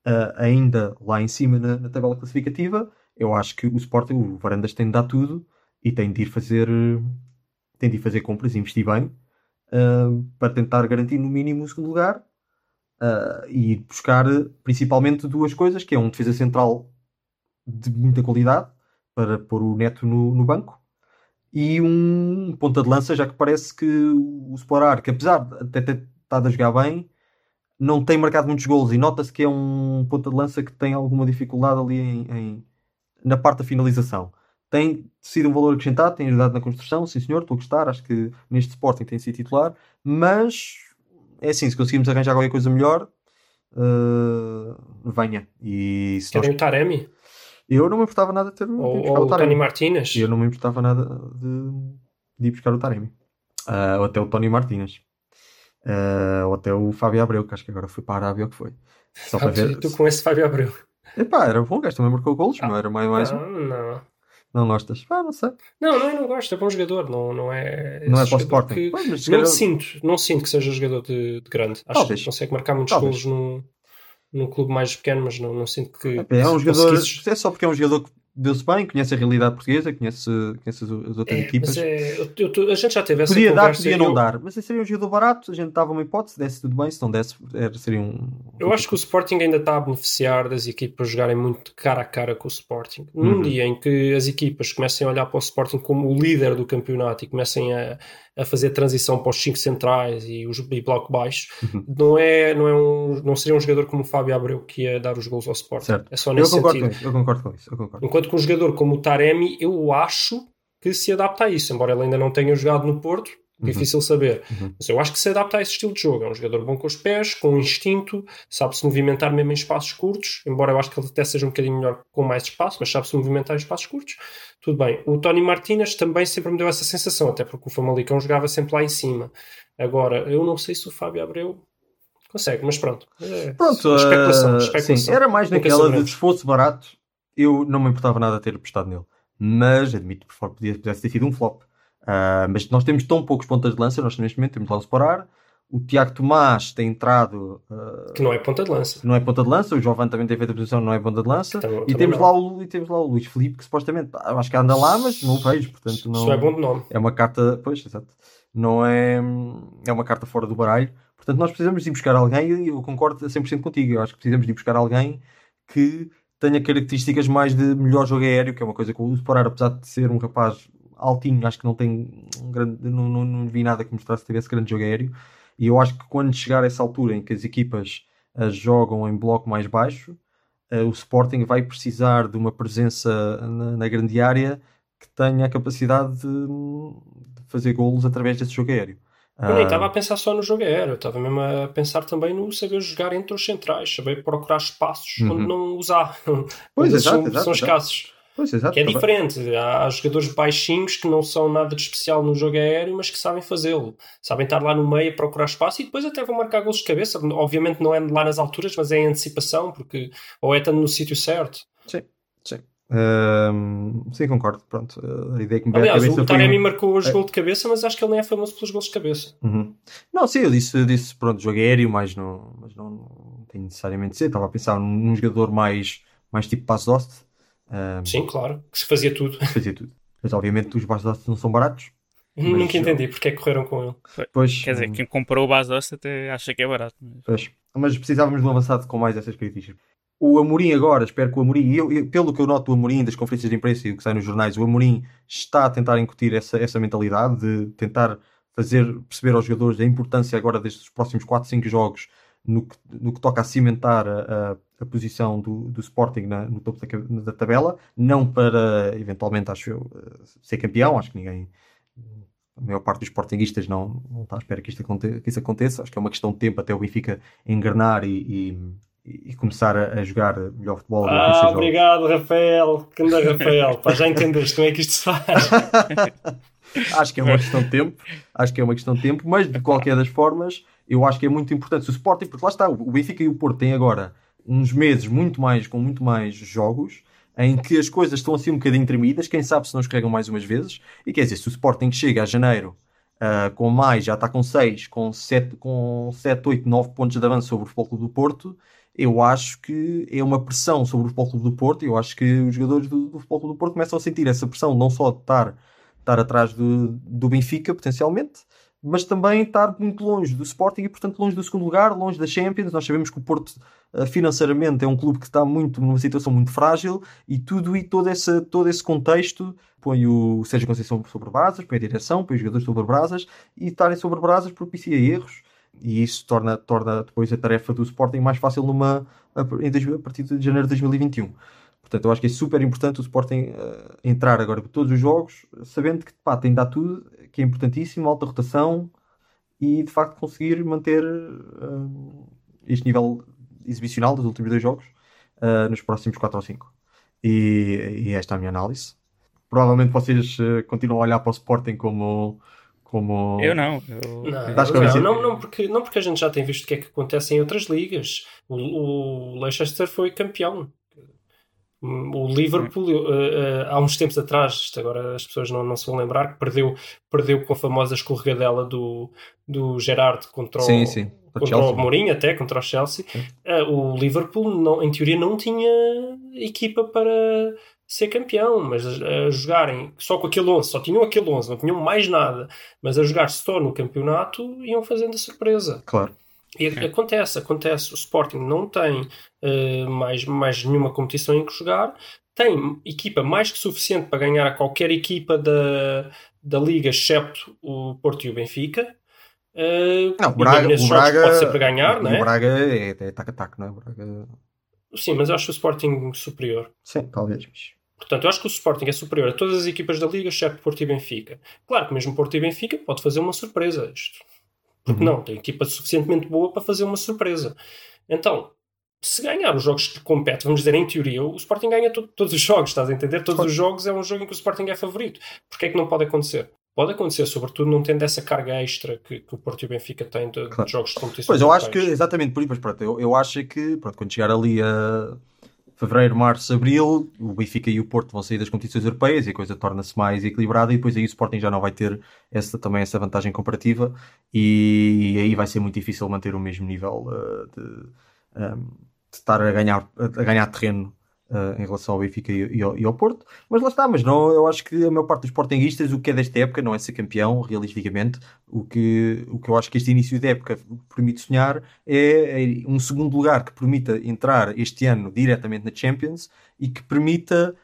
A: uh, ainda lá em cima na, na tabela classificativa, eu acho que o Sporting, o Varandas tem de dar tudo e tem de ir fazer, tem de ir fazer compras, investir bem uh, para tentar garantir no mínimo o segundo lugar uh, e buscar principalmente duas coisas, que é um defesa central de muita qualidade para pôr o Neto no, no banco e um ponta de lança, já que parece que o Sporar, que apesar de até ter estado a jogar bem, não tem marcado muitos gols e nota-se que é um ponta de lança que tem alguma dificuldade ali em, em, na parte da finalização. Tem sido um valor acrescentado, tem ajudado na construção, sim senhor, estou a gostar, acho que neste Sporting tem sido titular, mas é assim, se conseguirmos arranjar qualquer coisa melhor, uh, venha. E se
C: Querem
A: nós...
C: o Taremi?
A: Eu não me importava nada de ter
C: Ou,
A: de buscar
C: ou
A: o
C: o
A: Taremi.
C: Tony Martínez?
A: Eu não me importava nada de, de ir buscar o Taremi. Ah, ou até o Tony Martínez. Ah, ou até o Fábio Abreu, que acho que agora foi para a Arábia que foi. Só para
C: Ah,
A: ver.
C: tu, com esse Fábio Abreu.
A: Epá, era bom, o gajo também marcou golos, não era mais, mais um.
C: Não, não.
A: Não gostas? Ah, não sei.
C: Não, não, não gosto, é bom jogador, não, não é.
A: Não é para o Sporting.
C: que-
A: Pois,
C: Não sinto, não sinto que seja jogador de, de grande. Acho
A: Talvez.
C: que consegue marcar muitos
A: Talvez.
C: golos num, num clube mais pequeno, mas não, não sinto que.
A: É um
C: se
A: jogador.
C: conseguisses-
A: É só porque é um jogador que deu-se bem, conhece a realidade portuguesa, conhece, conhece as, as outras
C: É,
A: equipas.
C: mas é, eu- eu a gente já teve essa
A: Podia dar, podia
C: e
A: não
C: eu,
A: dar. Mas seria um jogador barato, a gente dava uma hipótese, desse tudo bem, se não desse, era, seria um.
C: Eu acho que o Sporting ainda está a beneficiar das equipas jogarem muito cara a cara com o Sporting. Num
A: Uhum.
C: dia em que as equipas comecem a olhar para o Sporting como o líder do campeonato e comecem a, a fazer transição para os cinco centrais e os e bloco baixo,
A: Uhum.
C: não, é, não, é um, não seria um jogador como o Fábio Abreu que ia dar os gols ao Sporting.
A: Certo.
C: É só
A: Eu
C: nesse
A: concordo,
C: sentido.
A: com isso, eu concordo com isso. Eu concordo.
C: Enquanto que um jogador como o Taremi, eu acho que se adapta a isso, embora ele ainda não tenha jogado no Porto,
A: Uhum.
C: difícil saber.
A: Uhum.
C: Mas eu acho que se adapta a esse estilo de jogo. É um jogador bom com os pés, com instinto, sabe-se movimentar mesmo em espaços curtos, embora eu acho que ele até seja um bocadinho melhor com mais espaço, mas sabe-se movimentar em espaços curtos. Tudo bem. O Tony Martínez também sempre me deu essa sensação, até porque o Famalicão jogava sempre lá em cima. Agora, eu não sei se o Fábio Abreu consegue, mas pronto. É
A: Pronto,
C: especulação,
A: eh,
C: especulação.
A: sim, era mais naquela de se fosse barato, eu não me importava nada ter apostado nele. Mas admito que podia, pudesse ter sido um flop. Ah, mas nós temos tão poucos pontas de lança, nós neste momento temos lá o Sporar. O Tiago Tomás tem entrado, ah,
C: Que não é ponta de lança.
A: não é ponta de lança. O Jovan também tem feito a posição, não é ponta de lança.
C: Também-
A: e,
C: também
A: temos lá o, e temos lá o Luís Felipe, que supostamente acho que anda lá, mas não o vejo. Portanto, não,
C: Isso é bom de nome.
A: é uma carta, pois, exato. Não é, é uma carta fora do baralho. Portanto, nós precisamos de ir buscar alguém e eu concordo a 100% contigo. Eu acho que precisamos de ir buscar alguém que tenha características mais de melhor jogo aéreo, que é uma coisa que o Sporar, apesar de ser um rapaz altinho, acho que não tem um grande, não, não, não vi nada que mostrasse que tivesse grande jogo aéreo. E eu acho que quando chegar a essa altura em que as equipas ah, jogam em bloco mais baixo, ah, o Sporting vai precisar de uma presença na, na grande área que tenha a capacidade de, de fazer golos através desse jogo aéreo.
C: Eu nem
A: Ah,
C: estava a pensar só no jogo aéreo, estava mesmo a pensar também no saber jogar entre os centrais, saber procurar espaços
A: Uhum.
C: onde não usar.
A: Pois,
C: Esses
A: exato,
C: são,
A: exato,
C: são
A: exato.
C: escassos.
A: Pois, exato,
C: Que é diferente. Há, há jogadores baixinhos que não são nada de especial no jogo aéreo, mas que sabem fazê-lo. Sabem estar lá no meio a procurar espaço e depois até vão marcar gols de cabeça. Obviamente não é lá nas alturas, mas é em antecipação, porque ou é estando no sítio certo.
A: Sim, sim. Sim, concordo. Pronto, a ideia que me
C: Aliás,
A: cabeça
C: o
A: foi...
C: Taremi marcou os
A: É.
C: gols de cabeça, mas acho que ele nem é famoso pelos gols de cabeça.
A: Uhum. Não, sim, eu disse, eu disse pronto, jogo aéreo, mas não, mas não, não tem necessariamente de ser. Estava a pensar num, jogador mais, mais tipo Pass Ahm,
C: Sim, claro, que se fazia tudo.
A: que fazia tudo. Mas obviamente os Pass Dost não são baratos. Mas-
C: Nunca entendi porque é que correram com ele.
A: Pois,
B: Quer dizer, quem comprou o base doce até acha que é barato. Mas...
A: Pois. Mas precisávamos de um avançado com mais essas características. O Amorim agora, espero que o Amorim, eu, eu- pelo que eu noto do Amorim, das conferências de imprensa e o que sai nos jornais, o Amorim está a tentar incutir essa, essa mentalidade de tentar fazer perceber aos jogadores a importância agora destes próximos 4, 5 jogos no que, no que toca a cimentar a, a- a posição do, do Sporting na- no topo da, da tabela, não para eventualmente, acho eu, eh, ser campeão, acho que ninguém, a maior parte dos Sportingistas não, não está à espera que isto aconte- que isso aconteça, acho que é uma questão de tempo até o Benfica engrenar e, e- e começar a, jogar melhor futebol.
C: Ah,
A: jogos.
C: obrigado, Rafael. Que anda, Rafael. Pá, já entendeste como é que isto se faz.
A: acho que é uma questão de tempo, acho que é uma questão de tempo, mas de qualquer das formas, eu acho que é muito importante. Se o Sporting, porque lá está, o Benfica e o Porto têm agora uns meses muito mais, com muito mais jogos, em que as coisas estão assim um bocadinho tremidas, quem sabe se não escorregam mais umas vezes, e quer dizer, se o Sporting chega a janeiro ah, com mais, já está com 6, com 7, com 7, 8, 9 pontos de avanço sobre o Futebol Clube do Porto, eu acho que é uma pressão sobre o Futebol Clube do Porto, eu acho que os jogadores do, do Futebol Clube do Porto começam a sentir essa pressão, não só de estar, estar atrás do, do Benfica, potencialmente, mas também estar muito longe do Sporting e, portanto, longe do segundo lugar, longe da Champions. Nós sabemos que o Porto, uh, financeiramente, é um clube que está muito numa situação muito frágil e tudo e todo esse, todo esse contexto põe o Sérgio Conceição sobre brasas, põe a direção, põe os jogadores sobre brasas e estarem sobre brasas propicia erros e isso torna, torna depois a tarefa do Sporting mais fácil numa, a partir de janeiro de 2021. Portanto, eu acho que é super importante o Sporting uh, entrar agora por todos os jogos, sabendo que pá, tem de dar tudo, que é importantíssimo, alta rotação e de facto conseguir manter uh, este nível exibicional dos últimos dois jogos uh, nos próximos 4 ou 5. E, e, esta é a minha análise. Provavelmente vocês continuam a olhar para o Sporting como. como...
B: Eu não. Eu...
C: Não, não, não, porque, não porque a gente já tem visto o que é que acontece em outras ligas. O, o Leicester foi campeão o Liverpool, uh, uh, há uns tempos atrás, agora as pessoas não, não se vão lembrar, que perdeu, perdeu com a famosa escorregadela do, do Gerard contra, o, sim. contra o Mourinho, até contra o Chelsea. Uh, o Liverpool, não, em teoria, não tinha equipa para ser campeão, mas a, a, jogarem só com aquele 11, só tinham aquele 11, não tinham mais nada, mas a jogar só no campeonato iam fazendo a surpresa.
A: Claro.
C: E é. acontece, acontece. O Sporting não tem uh, mais, mais nenhuma competição em que jogar, tem equipa mais que suficiente para ganhar a qualquer equipa da, da Liga, excepto o Porto e o Benfica. Uh,
A: não, o Braga, o Braga
C: pode ser para ganhar, não é?
A: O Braga é, é tac-a-tac, não é? Braga...
C: Sim, mas eu acho o Sporting superior.
A: Sim, talvez.
C: Portanto, eu acho que o Sporting é superior a todas as equipas da Liga, excepto Porto e Benfica. Claro que mesmo Porto e Benfica pode fazer uma surpresa. Isto porque uhum. não, tem equipa suficientemente boa para fazer uma surpresa. Então, se ganhar os jogos que compete, vamos dizer em teoria, o Sporting ganha to todos os jogos, estás a entender? Todos os jogos é um jogo em que o Sporting é favorito. Porquê é que não pode acontecer? Pode acontecer, sobretudo não tendo essa carga extra que, que o Porto e o Benfica têm de, claro. de jogos de competição.
A: Pois, eu acho que, exatamente por isso, pronto, eu, eu acho que pronto, quando chegar ali a fevereiro, março, abril, o Benfica e o Porto vão sair das competições europeias e a coisa torna-se mais equilibrada e depois aí o Sporting já não vai ter essa, também essa vantagem comparativa e, aí vai ser muito difícil manter o mesmo nível uh, de, um, ehm, de, estar a ganhar, a ganhar terreno Uh, em relação ao Benfica e, e, ao, e, ao, Porto, mas lá está, mas não, eu acho que a maior parte dos sportinguistas, o que é desta época não é ser campeão, realisticamente, o que, o que eu acho que este início de época permite sonhar é, é um segundo lugar que permita entrar este ano diretamente na Champions e que permita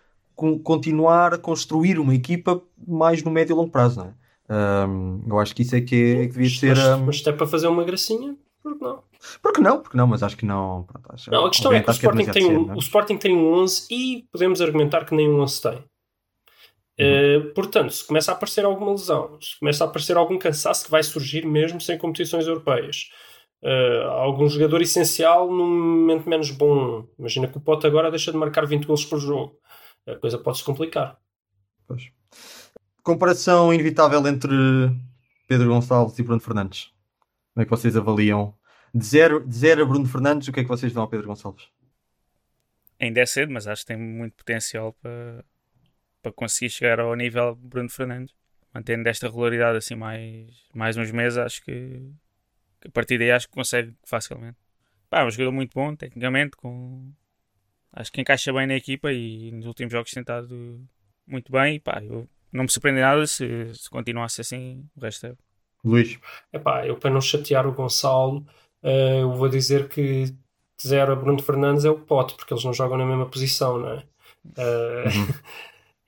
A: continuar a construir uma equipa mais no médio e longo prazo, não é? Um, eu acho que isso é que, é, que devia
C: mas,
A: ser.
C: Um... Mas até para fazer uma gracinha, por que não?
A: Porque não, porque não, mas acho que não. Pronto, acho,
C: não, a questão é que o Sporting, que é tem um, cedo, é? o Sporting tem um 11 e podemos argumentar que nem um 11 tem. Uhum. Uh, portanto, se começa a aparecer alguma lesão, se começa a aparecer algum cansaço que vai surgir mesmo sem competições europeias, uh, algum jogador essencial num momento menos bom, imagina que o Pote agora deixa de marcar 20 gols por jogo, a coisa pode-se complicar.
A: Pois. Comparação inevitável entre Pedro Gonçalves e Bruno Fernandes. Como é que vocês avaliam de 0 de zero a Bruno Fernandes, o que é que vocês dão ao Pedro Gonçalves?
B: Ainda é cedo, mas acho que tem muito potencial para, para conseguir chegar ao nível de Bruno Fernandes. Mantendo esta regularidade assim mais, mais uns meses, acho que, que a partir daí acho que consegue facilmente. Pá, é um jogador muito bom, tecnicamente, com... acho que encaixa bem na equipa e nos últimos jogos tem estado muito bem. E, pá, eu não me surpreende nada se, se continuasse assim o resto é.
A: Luís.
C: Epá, eu para não chatear o Gonçalo, eu vou dizer que zero a Bruno Fernandes é o Pote, porque eles não jogam na mesma posição, não é? Uh, uhum.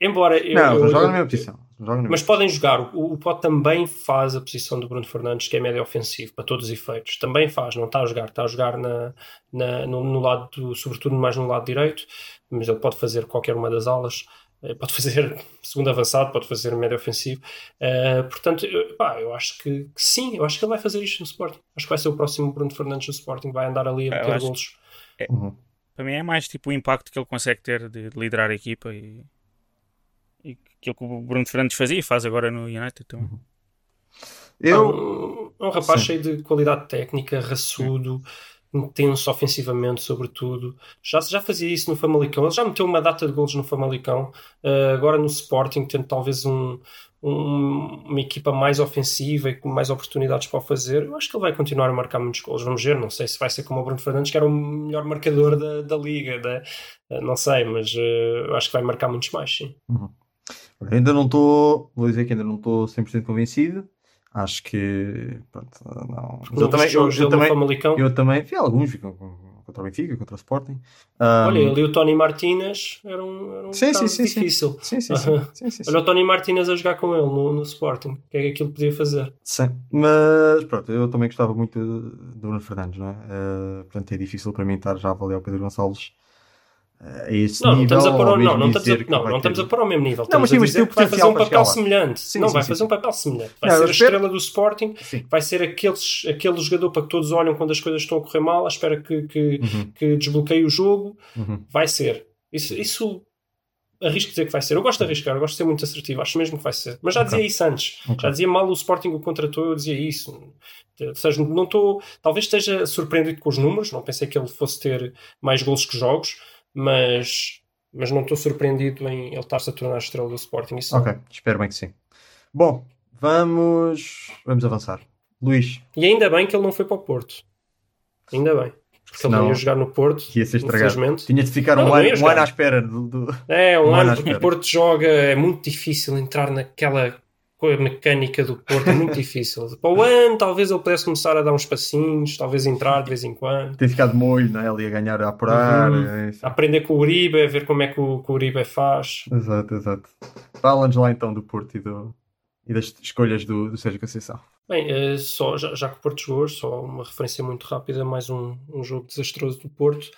C: embora eu,
A: não,
C: não
A: jogam na mesma posição.
C: Mas podem jogar. O, o Pote também faz a posição do Bruno Fernandes, que é médio ofensivo, para todos os efeitos. Também faz, não está a jogar. Está a jogar na, na no, no, lado, do, sobretudo mais no lado direito, mas ele pode fazer qualquer uma das alas. Eh, pode fazer segundo avançado, pode fazer médio ofensivo. Uh, portanto, eu, pá, eu acho que, que, sim, eu acho que ele vai fazer isto no Sporting. Acho que vai ser o próximo Bruno Fernandes no Sporting, vai andar ali a meter golos.
B: É, uhum. Para mim é mais tipo o impacto que ele consegue ter de liderar a equipa e, e aquilo que o Bruno Fernandes fazia e faz agora no United também. Uhum.
C: Eu... É um, um rapaz sim. cheio de qualidade técnica, raçudo. Sim intenso ofensivamente, sobretudo. Já, já fazia isso no Famalicão. Ele já meteu uma data de golos no Famalicão. Uh, agora no Sporting, tendo talvez um, um, uma equipa mais ofensiva e com mais oportunidades para o fazer. Eu acho que ele vai continuar a marcar muitos golos. Vamos ver. Não sei se vai ser como o Bruno Fernandes, que era o melhor marcador da, da liga. Da, uh, não sei, mas uh, acho que vai marcar muitos mais, sim.
A: Uhum. Ainda não estou, vou dizer que ainda não estou 100% convencido. Acho que. Pronto, não. Mas eu também, eu, eu também,
C: Famalicão?
A: eu também vi alguns, vi contra o Benfica, contra o Sporting. Ah,
C: Olha, e o Tony Martínez era um, era um
A: Sim, sim, sim,
C: difícil.
A: Sim, sim, sim.
C: Olha o Tony Martínez a jogar com ele no, no Sporting. O que é que aquilo podia fazer?
A: Sim, mas pronto, eu também gostava muito de Bruno Fernandes, não é? Eh, portanto, é difícil para mim estar já a avaliar o Pedro Gonçalves esse
C: Não, não
A: nível.
C: estamos a pôr não,
A: mesmo
C: não estamos a,
A: que
C: não,
A: vai
C: não estamos
A: ter-
C: a pôr ao mesmo nível.
A: Não, mas sim, mas tem o
C: vai fazer um papel semelhante.
A: Sim,
C: não,
A: sim,
C: vai
A: sim,
C: fazer um papel semelhante. Vai
A: Não,
C: ser a
A: espero-
C: estrela do Sporting, vai ser aqueles, aquele jogador para que todos olham quando as coisas estão a correr mal, à espera que, que,
A: Uhum,
C: que desbloqueie o jogo.
A: uhum.
C: Vai ser. Isso, isso arrisco dizer que vai ser. Eu gosto de arriscar, eu gosto de ser muito assertivo, acho mesmo que vai ser. Mas já
A: Ok.
C: dizia isso antes.
A: Ok.
C: Já dizia mal o Sporting o contratou, eu dizia isso. Ou seja, não estou. Talvez esteja surpreendido com os números, não pensei que ele fosse ter mais gols que jogos, mas, mas não estou surpreendido em ele estar-se a tornar a estrela do Sporting. Isso.
A: Ok, espero bem que sim. Bom, vamos, vamos avançar. Luís,
C: E ainda bem que ele não foi para o Porto. Ainda bem. Porque ele
A: Senão
C: não ia jogar no Porto.
A: ia ser estragado.
C: Infelizmente.
A: Tinha de ficar
C: Não,
A: um,
C: não
A: ano, um ano à espera do. do-
C: É, um
A: Um ano
C: ano o Porto joga, é muito difícil entrar naquela coisa mecânica do Porto, é muito difícil. Para o ano, talvez ele pudesse começar a dar uns passinhos, talvez entrar de vez em quando,
A: Tem ficado molho, não é? Ali a ganhar, a apurar.
C: Uhum.
A: é
C: a aprender com o Uribe, a ver como é que o, que o Uribe faz.
A: Exato, exato. Fala-nos lá então do Porto e, do, e das escolhas do, do Sérgio Conceição.
C: Bem, eh, só, já, já que o Porto jogou, só uma referência muito rápida, mais um, um jogo desastroso do Porto.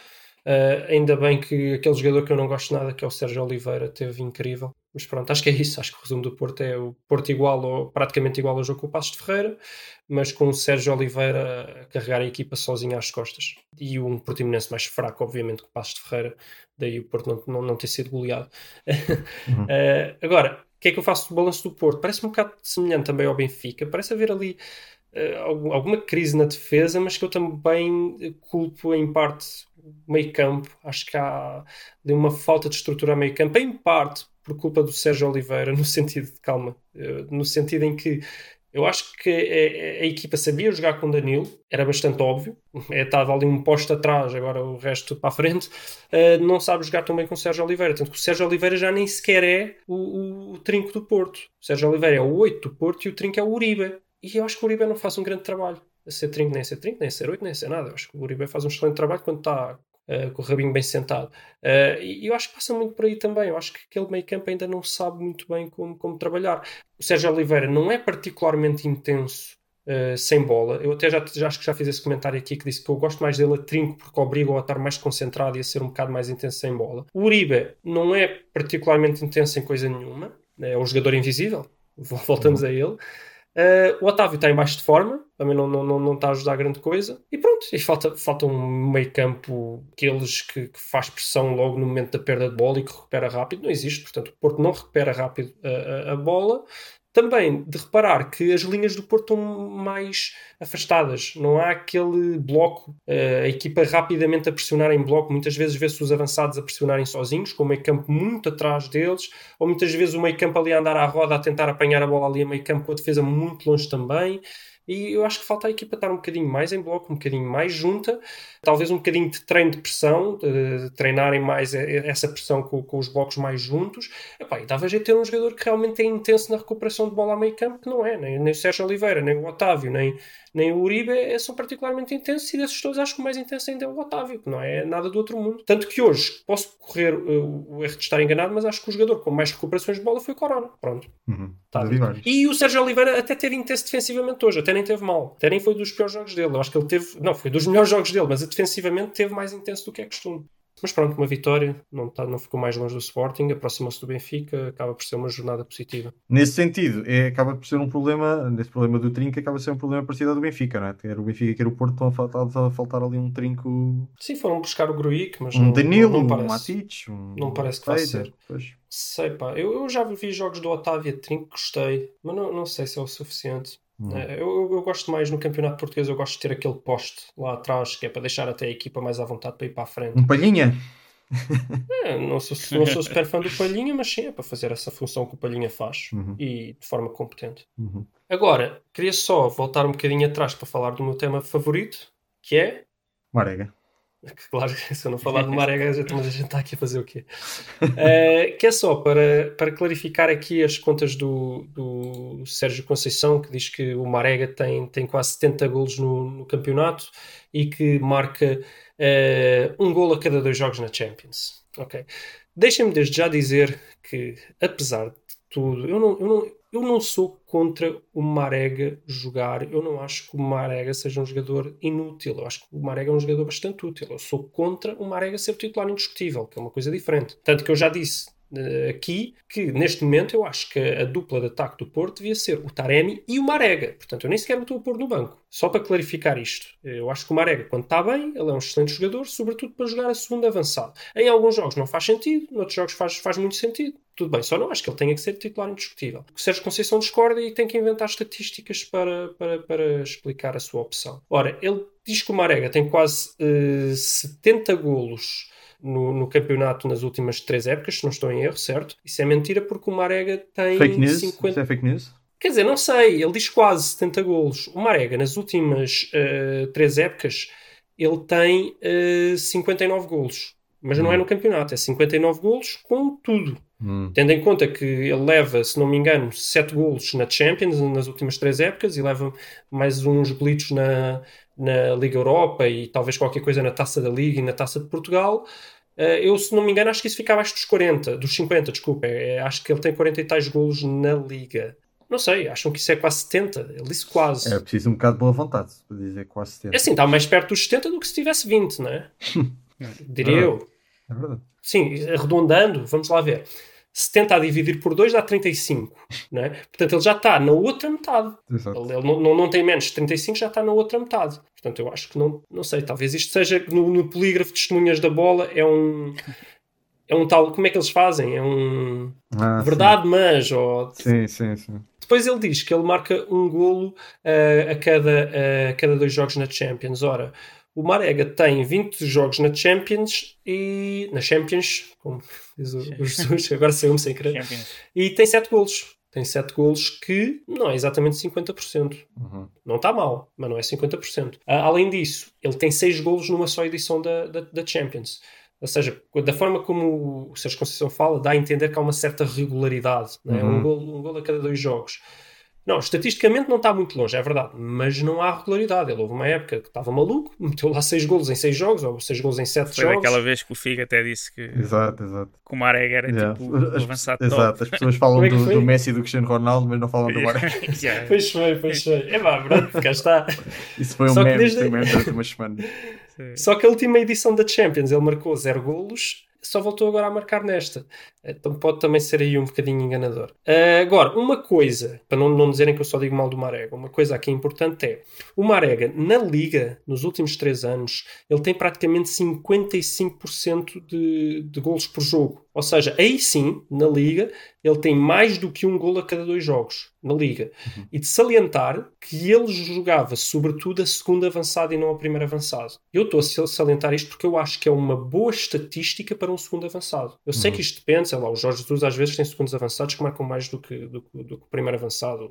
C: Eh, ainda bem que aquele jogador que eu não gosto nada, que é o Sérgio Oliveira, teve incrível. Mas pronto, acho que é isso. Acho que o resumo do Porto é o Porto igual, ou praticamente igual ao jogo com o Passos de Ferreira, mas com o Sérgio Oliveira a carregar a equipa sozinho às costas. E um Portimonense mais fraco, obviamente, que o Passos de Ferreira, daí o Porto não, não, não ter sido goleado.
A: Uhum.
C: Eh, agora, o que é que eu faço do balanço do Porto? Parece-me um bocado semelhante também ao Benfica. Parece haver ali algum- alguma crise na defesa, mas que eu também culpo em parte o meio campo. Acho que há de uma falta de estrutura a meio campo, em parte por culpa do Sérgio Oliveira, no sentido de calma, eh, no sentido em que eu acho que a, a- a equipa sabia jogar com Danilo, era bastante óbvio. É, estava ali um posto atrás, agora o resto para a frente. Uh, não sabe jogar tão bem com o Sérgio Oliveira. Tanto que o Sérgio Oliveira já nem sequer é o, o- o trinco do Porto. O Sérgio Oliveira é o 8 do Porto e o trinco é o Uribe. E eu acho que o Uribe não faz um grande trabalho. A ser trinco, nem a ser trinco, nem a ser 8, nem a ser nada. Eu acho que o Uribe faz um excelente trabalho quando está uh, com o rabinho bem sentado. Uh, e eu acho que passa muito por aí também. Eu acho que aquele meio campo ainda não sabe muito bem como, como trabalhar. O Sérgio Oliveira não é particularmente intenso Uh, sem bola. Eu até já, já acho que já fiz esse comentário aqui que disse que eu gosto mais dele a trinco porque obriga-o a estar mais concentrado e a ser um bocado mais intenso sem bola. O Uribe não é particularmente intenso em coisa nenhuma, é um jogador invisível, voltamos a ele. Uh, o Otávio está em baixo de forma, também não, não, não, não está a ajudar grande coisa. E pronto, e falta, falta um meio campo, aqueles que, que faz pressão logo no momento da perda de bola e que recupera rápido. Não existe, portanto, o Porto não recupera rápido a, a, a bola. Também de reparar que as linhas do Porto estão mais afastadas, não há aquele bloco, uh, a equipa rapidamente a pressionar em bloco. Muitas vezes vê-se os avançados a pressionarem sozinhos, com o meio campo muito atrás deles, ou muitas vezes o meio campo ali a andar à roda a tentar apanhar a bola ali a meio campo com a defesa muito longe também. E eu acho que falta a equipa estar um bocadinho mais em bloco, um bocadinho mais junta, talvez um bocadinho de treino de pressão, de treinarem mais essa pressão com, com os blocos mais juntos. Epá, e dava jeito de ter um jogador que realmente é intenso na recuperação de bola a meio campo, que não é, nem, nem o Sérgio Oliveira, nem o Otávio, nem, nem o Uribe é, são particularmente intensos, e desses todos acho que o mais intenso ainda é o Otávio, que não é nada do outro mundo. Tanto que hoje posso correr uh, o erro de estar enganado, mas acho que o jogador com mais recuperações de bola foi o Corona. Pronto.
A: Uhum.
C: Tá. E o Sérgio Oliveira até teve intenso defensivamente hoje, até nem teve mal. Até nem foi dos piores jogos dele. Eu acho que ele teve. Não, foi dos melhores jogos dele, mas defensivamente teve mais intenso do que é costume. Mas pronto, uma vitória, não, tá, não ficou mais longe do Sporting, aproximou-se do Benfica, acaba por ser uma jornada positiva.
A: Nesse sentido, é, acaba por ser um problema, nesse problema do trinco, acaba por ser um problema parecido ao do Benfica, não é? Quer o Benfica, quer o Porto, estão a faltar, a faltar ali um trinco.
C: Sim, foram buscar o Gruic, mas
A: Um
C: não,
A: Danilo,
C: não,
A: um
C: não parece.
A: Matic, um.
C: Não parece que vai ser.
A: Pois.
C: Sei pá, eu, eu já vi jogos do Otávio a Trinco, gostei, mas não, não sei se é o suficiente.
A: Hum.
C: Eu, eu- eu gosto mais no campeonato português, eu gosto de ter aquele poste lá atrás que é para deixar até a equipa mais à vontade para ir para a frente.
A: Um palhinha?
C: É, não, sou, não sou super fã do Palhinha, mas sim, é para fazer essa função que o Palhinha faz
A: Uhum.
C: e de forma competente.
A: Uhum.
C: Agora, queria só voltar um bocadinho atrás para falar do meu tema favorito, que é
A: Marega.
C: Claro, se eu não falar de Marega, mas a gente está aqui a fazer o quê? Uh, que é só para, para clarificar aqui as contas do, do Sérgio Conceição, que diz que o Marega tem, tem quase 70 golos no, no campeonato e que marca uh, um golo a cada dois jogos na Champions. Ok. Deixem-me desde já dizer que, apesar de tudo, eu não, eu não, eu não sou contra o Marega jogar. Eu não acho que o Marega seja um jogador inútil. Eu acho que o Marega é um jogador bastante útil. Eu sou contra o Marega ser titular indiscutível, que é uma coisa diferente. Tanto que eu já disse aqui que, neste momento, eu acho que a, dupla de ataque do Porto devia ser o Taremi e o Marega. Portanto, eu nem sequer o estou a pôr no banco. Só para clarificar isto. Eu acho que o Marega, quando está bem, ele é um excelente jogador, sobretudo para jogar a segunda avançada. Em alguns jogos não faz sentido, noutros jogos faz, faz muito sentido tudo bem, só não acho que ele tenha que ser titular indiscutível. O Sérgio Conceição discorda e tem que inventar estatísticas para, para, para explicar a sua opção. Ora, ele diz que o Marega tem quase uh, 70 golos no, no, campeonato nas últimas três épocas, se não estou em erro, certo? Isso é mentira porque o Marega tem
A: fake news?
C: 50...
A: Isso é fake news?
C: Quer dizer, não sei, ele diz quase 70 golos. O Marega, nas últimas uh, três épocas, ele tem uh, eh, 59 golos. Mas não é hum. no campeonato, é 59 golos com tudo. Hum. Tendo em conta que ele leva, se não me engano, 7 golos na Champions nas últimas 3 épocas e leva mais uns golitos na, na Liga Europa e talvez qualquer coisa na Taça da Liga e na Taça de Portugal. Uh, eu, se não me engano, acho que isso fica abaixo dos 40, dos 50, desculpa. É, acho que ele tem 40 e tais golos na Liga. Não sei, acham que isso é quase 70? Ele disse quase.
A: É preciso um bocado de boa vontade para dizer quase 70.
C: É assim, está mais perto dos 70 do que se tivesse 20, não é? Diria
A: é
C: eu.
A: É verdade.
C: Sim, arredondando, vamos lá ver. 70 a dividir por 2 dá 35, não é? Portanto, ele já está na outra metade.
A: Exato.
C: Ele, ele não, não, não, tem menos de 35, já está na outra metade. Portanto, eu acho que não, não sei, talvez isto seja no, no polígrafo de testemunhas da bola, é um. É um tal. Como é que eles fazem? É um.
A: Ah,
C: verdade,
A: sim.
C: mas. Ou...
A: Sim, sim, sim.
C: Depois ele diz que ele marca um golo uh, a, cada, uh, a cada dois jogos na Champions. Ora, o Marega tem 20 jogos na Champions e na Champions, como diz o, o Jesus, agora saiu-me sem querer,
B: Champions.
C: e tem 7 golos. Tem 7 golos que não é exatamente 50%.
A: Uhum.
C: Não está mal, mas não é 50%. Ah, além disso, ele tem 6 golos numa só edição da, da, da Champions. Ou seja, da forma como o Sérgio Conceição fala, dá a entender que há uma certa regularidade. Né?
A: Uhum.
C: Um, golo, um golo a cada dois jogos. Não, estatisticamente não está muito longe, é verdade, mas não há regularidade. Ele houve uma época que estava maluco, meteu lá 6 golos em 6 jogos, ou 6 golos em 7
B: Foi
C: jogos.
B: aquela vez que o Figo até disse que,
A: Exato, exato.
B: que o Marega era
A: Yeah.
B: tipo o
A: As-
B: avançado
A: Exato,
B: top.
A: as pessoas falam
C: é
A: do,
C: foi?
A: do Messi e do Cristiano Ronaldo, mas não falam do Marega.
B: Yeah.
C: Pois foi, pois foi. É pá, pronto, cá está.
A: Isso foi um
C: Só que
A: meme,
C: desde-
A: foi um meme durante umas semanas.
C: Só que a última edição da Champions ele marcou 0 golos, só voltou agora a marcar nesta. Então pode também ser aí um bocadinho enganador. Ah, agora, uma coisa, para não, não dizerem que eu só digo mal do Marega, uma coisa aqui importante é: o Marega, na Liga, nos últimos 3 anos, ele tem praticamente 55% de, de golos por jogo. Ou seja, aí sim, na Liga, ele tem mais do que um golo a cada dois jogos. Na Liga. E de salientar que ele jogava sobretudo a segunda avançada e não a primeira avançada. Eu estou a salientar isto porque eu acho que é uma boa estatística para um segundo avançado. Eu sei que isto depende, sei lá, o Jorge Jesus às vezes tem segundos avançados que marcam mais do que, do, do que o primeiro avançado.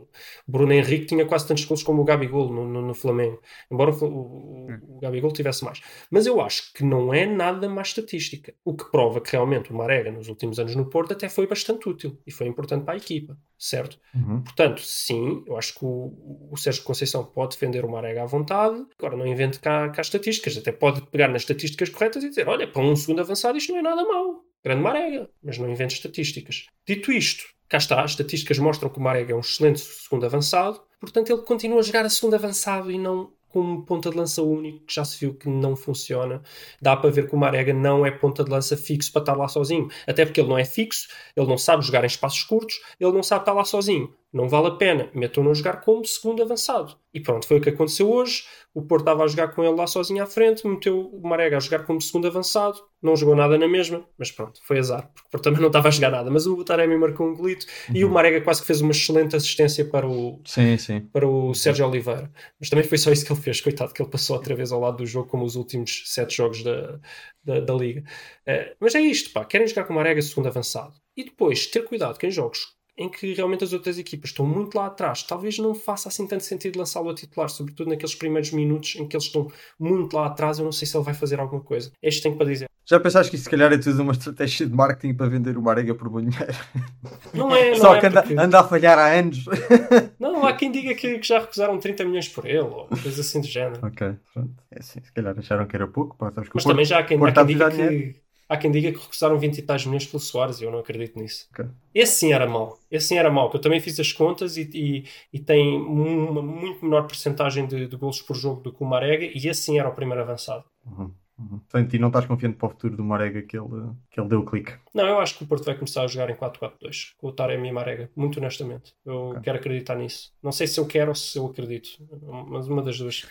C: O Bruno Henrique tinha quase tantos golos como o Gabigol no, no, no Flamengo. Embora o, o, o Gabigol tivesse mais. Mas eu acho que não é nada má estatística. O que prova que realmente o Marega nos últimos anos no Porto até foi bastante útil e foi importante para a equipa, certo?
A: Uhum.
C: Portanto, sim, eu acho que o, o Sérgio Conceição pode defender o Marega à vontade. Agora, não invente cá, cá estatísticas. Até pode pegar nas estatísticas corretas e dizer: olha, para um segundo avançado isto não é nada mau. Grande Marega. Mas não invente estatísticas. Dito isto, cá está, as estatísticas mostram que o Marega é um excelente segundo avançado. Portanto, ele continua a jogar a segundo avançado e não como ponta de lança único, que já se viu que não funciona. Dá para ver que o Marega não é ponta de lança fixo para estar lá sozinho. Até porque ele não é fixo, ele não sabe jogar em espaços curtos, ele não sabe estar lá sozinho. Não vale a pena. Metam-no a jogar como segundo avançado. E pronto, foi o que aconteceu hoje. O Porto estava a jogar com ele lá sozinho à frente, meteu o Marega a jogar como segundo avançado, não jogou nada na mesma, mas pronto, foi azar, porque o Porto também não estava a jogar nada. Mas o Taremi marcou um golito e o Marega quase que fez uma excelente assistência para o,
A: Sim, sim.
C: para o Sérgio Oliveira. Mas também foi só isso que ele fez, coitado, que ele passou outra vez ao lado do jogo, como os últimos sete jogos da, da, da Liga. Eh, mas é isto, pá, querem jogar com o Marega segundo avançado. E depois, ter cuidado que em jogos em que realmente as outras equipas estão muito lá atrás, talvez não faça assim tanto sentido lançá-lo a titular, sobretudo naqueles primeiros minutos em que eles estão muito lá atrás. Eu não sei se ele vai fazer alguma coisa. É isto que tenho para dizer.
A: Já pensaste que isso se calhar é tudo uma estratégia de marketing para vender o Marega por muito dinheiro?
C: Não é, não
A: Só
C: é
A: que anda,
C: porque-
A: anda a falhar há anos.
C: Não, há quem diga que, que já recusaram 30 milhões por ele, ou coisa assim do género.
A: ok, pronto. É assim, se calhar acharam que era pouco. Pá,
C: Mas também já há quem, há quem diga que há quem diga que recusaram 20 e tais milhões pelo Soares e eu não acredito nisso.
A: Ok.
C: Esse sim era mau. Esse sim era mau, que eu também fiz as contas e, e, e tem uma muito menor porcentagem de, de golos por jogo do que o Marega e esse sim era o primeiro avançado.
A: Uhum, uhum. Portanto, e não estás confiante para o futuro do Marega que ele, que ele deu o clique.
C: Não, eu acho que o Porto vai começar a jogar em 4-4-2 com o Taremi e Marega, muito honestamente. Eu
A: Ok.
C: quero acreditar nisso. Não sei se eu quero ou se eu acredito, mas uma das duas.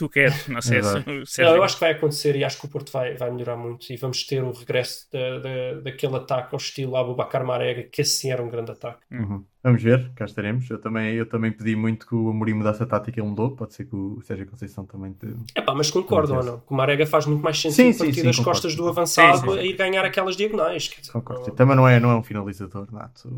B: Tu queres, não sei se o
C: Não, eu acho que vai acontecer e acho que o Porto vai, vai melhorar muito e vamos ter o regresso da, da, daquele ataque ao estilo Abubacar Marega, que assim era um grande ataque.
A: Uhum. Vamos ver, cá estaremos. Eu também, eu também pedi muito que o Amorim mudasse a tática e ele mudou. Pode ser que o Sérgio Conceição também te...
C: É pá, mas concordo ou não? Que o Marega faz muito mais sentido
A: Sim, sim,
C: partir
A: sim,
C: das
A: concordo.
C: costas do avançado a ir ganhar aquelas diagonais. dizer,
A: Concordo.
C: não-
A: Também não é, não é um finalizador nato.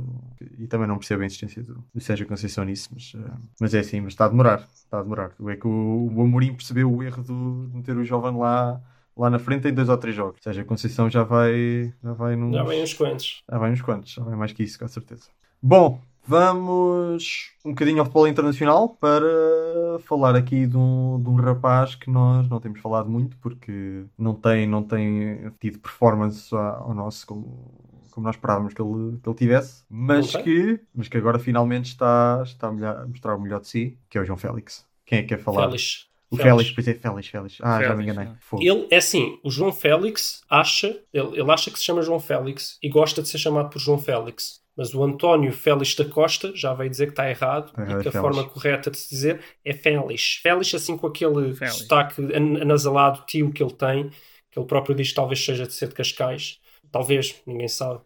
A: E também não percebo a insistência do, do Sérgio Conceição nisso, mas, eh, mas é assim, mas está a demorar. Está a demorar. É que o, o Amorim percebeu o erro do- de meter o jovem lá, lá na frente em dois ou três jogos. Ou seja, a Conceição já vai, já vai nos,
C: Já vem uns quantos.
A: já vai uns quantos, já vai mais que isso, com certeza. Bom, vamos um bocadinho ao futebol internacional para falar aqui de um, de um rapaz que nós não temos falado muito porque não tem, não tem tido performance ao nosso como, como nós esperávamos que ele, que ele tivesse, mas
C: tem?
A: que, mas que agora finalmente está, está a, mostrar o melhor de si, que é o João Félix. Quem é que quer falar?
C: Félix.
A: O
C: Félix.
A: Félix, pois é, Félix, Félix. Ah, já me
B: Félix,
A: enganei.
B: é.
A: Fogo.
C: Ele é assim, o João Félix acha, ele, ele acha que se chama João Félix e gosta de ser chamado por João Félix. Mas o António Félix da Costa já veio dizer que está errado
A: Ah,
C: e que a
A: Félix.
C: forma correta de se dizer é Félix. Félix, assim com aquele
B: Félix.
C: sotaque an- anasalado, tio que ele tem, que ele próprio diz que talvez seja de ser de Cascais. Talvez, ninguém sabe.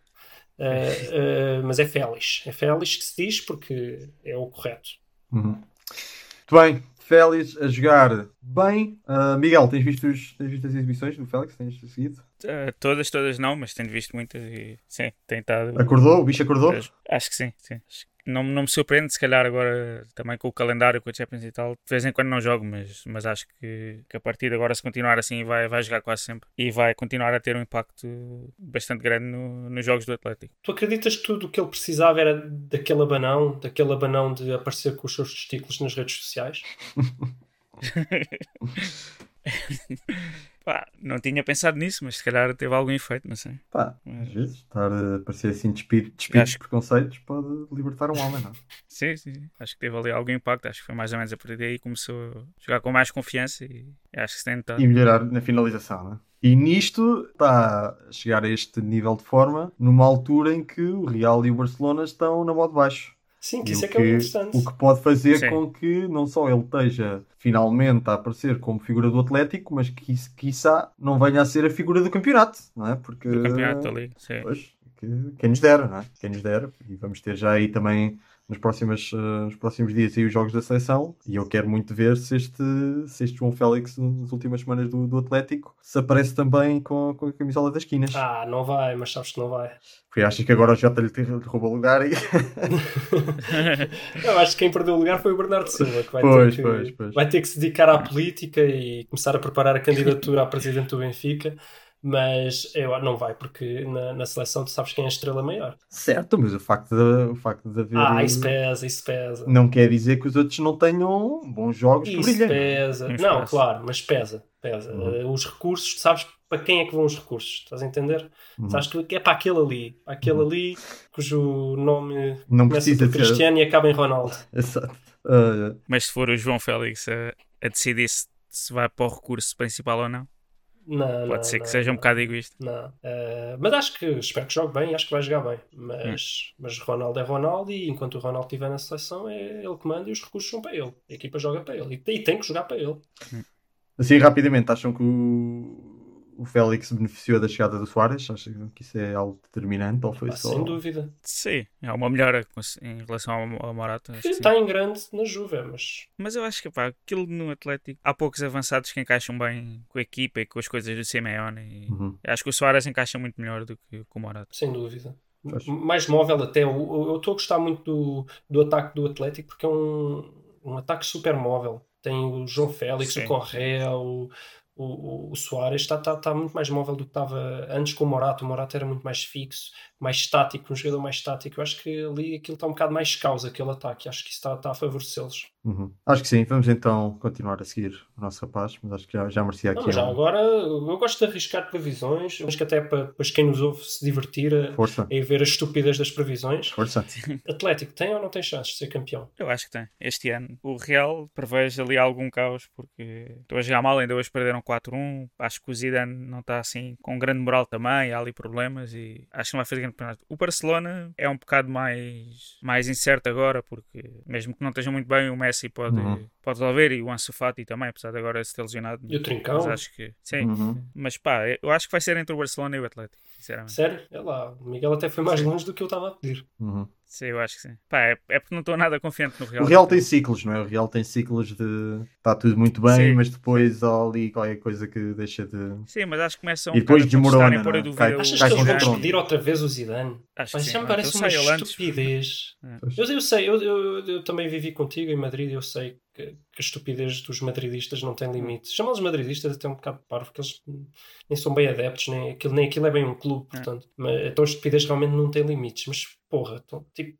C: Eh, eh, mas é Félix. É Félix que se diz porque é o correto.
A: Uhum. Muito bem, Félix a jogar bem. Ah, Miguel, tens visto, os- tens visto as exibições do Félix? Tens seguido?
B: Eh, todas, todas não, mas tenho visto muitas e sim, tem estado.
A: Acordou? O bicho acordou?
B: Acho que sim, sim. Acho que Não, não me surpreende, se calhar agora também com o calendário, com a Champions e tal. De vez em quando não jogo, mas, mas acho que, que a partir de agora, se continuar assim, vai, vai jogar quase sempre e vai continuar a ter um impacto bastante grande no- nos jogos do Atlético.
C: Tu acreditas que tudo o que ele precisava era daquele abanão, daquele abanão de aparecer com os seus testículos nas redes sociais?
B: Pá, não tinha pensado nisso, mas se calhar teve algum efeito, não sei.
A: Pá,
B: Mas-
A: às vezes, estar a parecer assim despido, despido
B: Acho
A: de preconceitos pode libertar um homem, não?
B: Sim, sim, sim. Acho que teve ali algum impacto. Acho que foi mais ou menos a partir daí que começou a jogar com mais confiança e acho que se tem notado.
A: E melhorar na finalização, não é? E nisto está a chegar a este nível de forma numa altura em que o Real e o Barcelona estão na moda baixo.
C: Sim, que
A: E
C: isso é que é o interessante.
A: o que pode fazer
B: Sim.
A: com que não só ele esteja finalmente a aparecer como figura do Atlético, mas que isso, quiçá, não venha a ser a figura do campeonato, não é? Porque
B: Do campeonato da Liga, sim.
A: Pois, que, quem nos dera, não é? Quem nos dera. E vamos ter já aí também nos próximos, eh, nos próximos dias aí os jogos da seleção. E eu quero muito ver se este, se este João Félix, nas últimas semanas do, do Atlético, se aparece também com, com a camisola das esquinas.
C: Ah, não vai, mas sabes que não vai.
A: Porque achas que agora o Jota lhe, lhe rouba o lugar e.
C: Eu acho que quem perdeu o lugar foi o Bernardo Silva, que vai,
A: Pois,
C: ter, que,
A: pois, pois.
C: vai ter que se dedicar à política e começar a preparar a candidatura a presidente do Benfica. Mas eu não vai, porque na, na seleção tu sabes quem é a estrela maior.
A: certo, mas o facto de, o facto de haver.
C: Ah, isso pesa, isso pesa.
A: Não quer dizer que os outros não tenham bons jogos
C: Isso pesa. Não, claro, mas pesa. pesa.
A: Uhum.
C: Eh, Os recursos, tu sabes para quem é que vão os recursos? Estás a entender?
A: Uhum.
C: Sabes que é para aquele ali. Para aquele ali cujo nome
A: Não
C: começa
A: precisa
C: por
A: ser.
C: Cristiano e acaba em Ronaldo.
A: Exato. Ah,
B: Mas se for o João Félix a, a decidir se, se vai para o recurso principal ou não,
C: Não,
B: pode
C: não,
B: ser que
C: não,
B: seja um bocado egoísta.
C: Não. Eh, mas acho que espero que jogue bem, acho que vai jogar bem. Mas,
B: Hum.
C: mas Ronaldo é Ronaldo e enquanto o Ronaldo estiver na seleção é ele que manda e os recursos são para ele. A equipa joga para ele e, e tem que jogar para ele.
A: Assim, rapidamente, acham que o, o Félix beneficiou da chegada do Soares? Acham que isso é algo determinante ou foi
C: Ah,
A: só.
C: Sem dúvida.
B: Sim, é uma melhora em relação ao, ao Morata. sim.
C: Está em grande na Juve, mas
B: Mas eu acho que pá, aquilo no Atlético há poucos avançados que encaixam bem com a equipa e com as coisas do Simeone. E
A: Uhum.
B: Acho que o Soares encaixa muito melhor do que o Morata.
C: sem dúvida.
A: Faz.
C: mais móvel até. Eu estou a gostar muito do, do ataque do Atlético porque é um, um ataque super móvel. Tem o João Félix,
B: Sim.
C: o Correa, o, o, o, Soares. Está tá, tá muito mais móvel do que estava antes com o Morato. O Morato era muito mais fixo, mais estático, um jogador mais estático. Eu acho que ali aquilo está um bocado mais causa, aquele ataque. Acho que isso está, está a favorecê-los.
A: Uhum. Acho que sim. Vamos então continuar a seguir o nosso rapaz, mas acho que já, já merecia
C: Não,
A: aqui
C: mas já
A: um-
C: agora eu gosto de arriscar previsões, mas que até para depois quem nos ouve se divertir a,
A: Força,
C: a ver a estupidez das previsões.
A: força.
C: Atlético tem ou não tem chances de ser campeão?
B: Eu acho que tem. Este ano. O Real prevejo ali algum caos porque estou a jogar mal, ainda hoje perderam 4-1. Acho que o Zidane não está assim com grande moral também, há ali problemas e acho que não vai fazer grande campeonato. O Barcelona é um bocado mais, mais incerto agora porque mesmo que não esteja muito bem, o Messi pode,
A: Uhum.
B: pode resolver e o Ansu Fati também, apesar de agora se ter lesionado.
C: E o Trincão?
B: Mas acho que sim.
A: Uhum.
B: Mas pá, eu acho que vai ser entre o Barcelona e o Atlético, sinceramente.
C: Sério? É lá, o Miguel até foi mais longe do que eu estava a pedir.
A: Uhum.
B: Sim, eu acho que sim. Pá, é, é porque não estou nada confiante no Real.
A: O Real tem ciclos, não é? O Real tem ciclos de. Está tudo muito bem,
B: Sim.
A: mas depois há ali qualquer coisa que deixa de.
B: Sim, mas acho que começam
A: E depois
B: um
A: desmorona,
B: e pôr
A: não
B: a
A: é?
B: dúvida
A: Cai-
B: o
C: Achas
A: cai
C: que eles vão despedir outra vez o Zidane?
B: Acho
C: isso me parece uma
B: ele antes.
C: estupidez.
A: Pois.
C: Eu, eu sei, eu, eu- eu também vivi contigo em Madrid e eu sei que, que a estupidez dos madridistas não tem limites. Chamá-los madridistas até um bocado parvo, porque eles nem são bem adeptos, nem aquilo, nem aquilo é bem um clube, portanto. Mas, então a estupidez realmente não tem limites. Mas porra, então, tipo.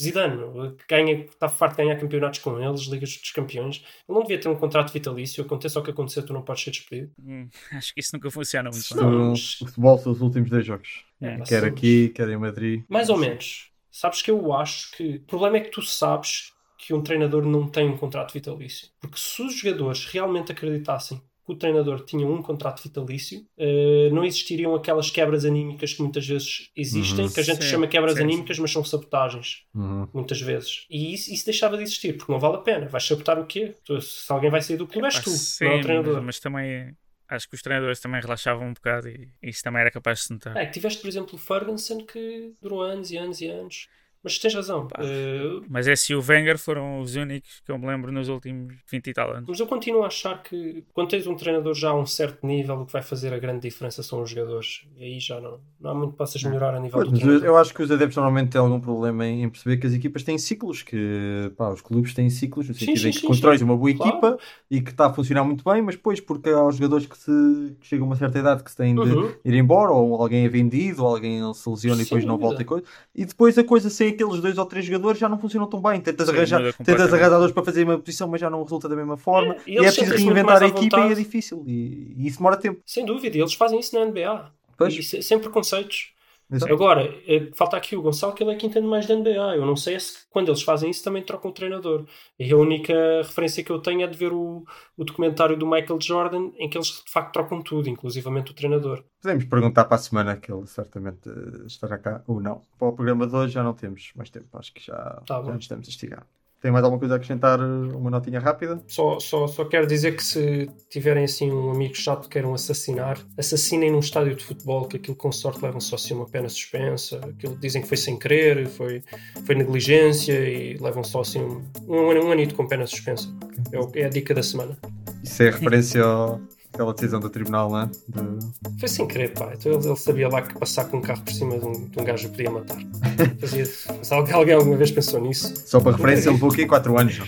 C: Zidane, que ganha, está farto de ganhar campeonatos com eles, Ligas dos Campeões. Ele não devia ter um contrato vitalício. Aconteça o que acontecer, tu não podes ser despedido.
B: Hum, acho que isso nunca funciona muito
A: Isto-.
C: Não,
A: o futebol são os últimos dois jogos.
B: É,
A: Quer
C: sim.
A: aqui, quer em Madrid.
C: Mais ou menos. Sabes que eu acho que. O problema é que tu sabes que um treinador não tem um contrato vitalício. Porque se os jogadores realmente acreditassem que o treinador tinha um contrato vitalício, eh, não existiriam aquelas quebras anímicas que muitas vezes existem,
A: Uhum.
C: que a gente
B: Sim,
C: chama quebras
B: sim,
C: anímicas, mas são sabotagens,
A: Uhum.
C: muitas vezes. E isso, isso deixava de existir, porque não vale a pena. Vais sabotar o quê? Tu- se alguém vai sair do clube, és
B: Pá,
C: tu,
B: sim,
C: não é o
B: mas,
C: treinador.
B: mas também acho que os treinadores também relaxavam um bocado e isso também era capaz de se notar.
C: É, que tiveste, por exemplo, o Ferguson que durou anos e anos e anos. Mas tens razão.
B: Pá.
C: Eh,
B: Mas esse e o Wenger foram os únicos que eu me lembro nos últimos 20 e tal anos.
C: Mas eu continuo a achar que quando tens um treinador já a um certo nível, o que vai fazer a grande diferença são os jogadores. E aí já não, não há muito que possas melhorar a nível
A: Pois,
C: do
A: mas eu,
C: treinador.
A: eu acho que os adeptos normalmente têm algum problema em, perceber que as equipas têm ciclos, que pá, os clubes têm ciclos, no sentido
C: sim,
A: em que
C: sim,
A: constróis
C: sim.
A: uma boa
C: Claro.
A: equipa e que está a funcionar muito bem, mas depois porque há os jogadores que, se, que chegam a uma certa idade que se têm de
C: Uhum.
A: ir embora, ou alguém é vendido, ou alguém se lesiona e depois não volta e coisa. E depois a coisa sem aqueles dois ou três jogadores já não funcionam tão bem. Tentas,
B: Sim,
A: arranjar, tentas arranjar dois para fazer uma posição, mas já não resulta da mesma forma.
C: É, e
A: e, é preciso reinventar a equipa e é difícil. E, e isso demora tempo.
C: Sem dúvida, e eles fazem isso na NBA.
A: Pois.
C: E se- sem preconceitos.
A: Exato.
C: Agora, eh, falta aqui o Gonçalo, que ele é que entende mais da NBA. Eu não sei se quando eles fazem isso também trocam o treinador. E a única referência que eu tenho é de ver o, o documentário do Michael Jordan, em que eles de facto trocam tudo, inclusivamente o treinador.
A: Podemos perguntar para a semana que ele certamente eh, estará cá ou não. Para o programa de hoje já não temos mais tempo, acho que já,
C: Tá
A: já estamos a estigar. Tem mais alguma coisa a acrescentar? eh, Uma notinha rápida?
C: Só, só, só quero dizer que se tiverem assim um amigo chato que queiram assassinar, assassinem num estádio de futebol, que aquilo com sorte levam só assim uma pena suspensa, aquilo dizem que foi sem querer, foi, foi negligência e levam só assim um, um, um anito com pena suspensa. É, é a dica da semana.
A: Isso é referência ao- àquela decisão do tribunal, não é? De-
C: Foi sem querer, pá. Então ele, ele sabia lá que passar com um carro por cima de um, de um gajo podia matar. Fazia, se alguém, alguma vez pensou nisso,
A: Só para referência, ele levou aqui 4 anos.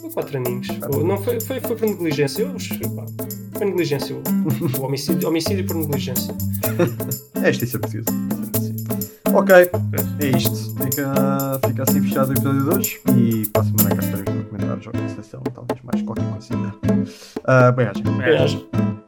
C: foi quatro aninhos. Não foi, foi, foi por negligência. Eu, pá, foi negligência. O, o homicídio, homicídio por negligência.
A: É justiça precisa. Ok, é isto. Fica, fica assim fechado o episódio de hoje. E para a semana cá estaremos para comentar jogos de sessão, talvez mais qualquer coisa. Uh, bem.
C: Bem-aja.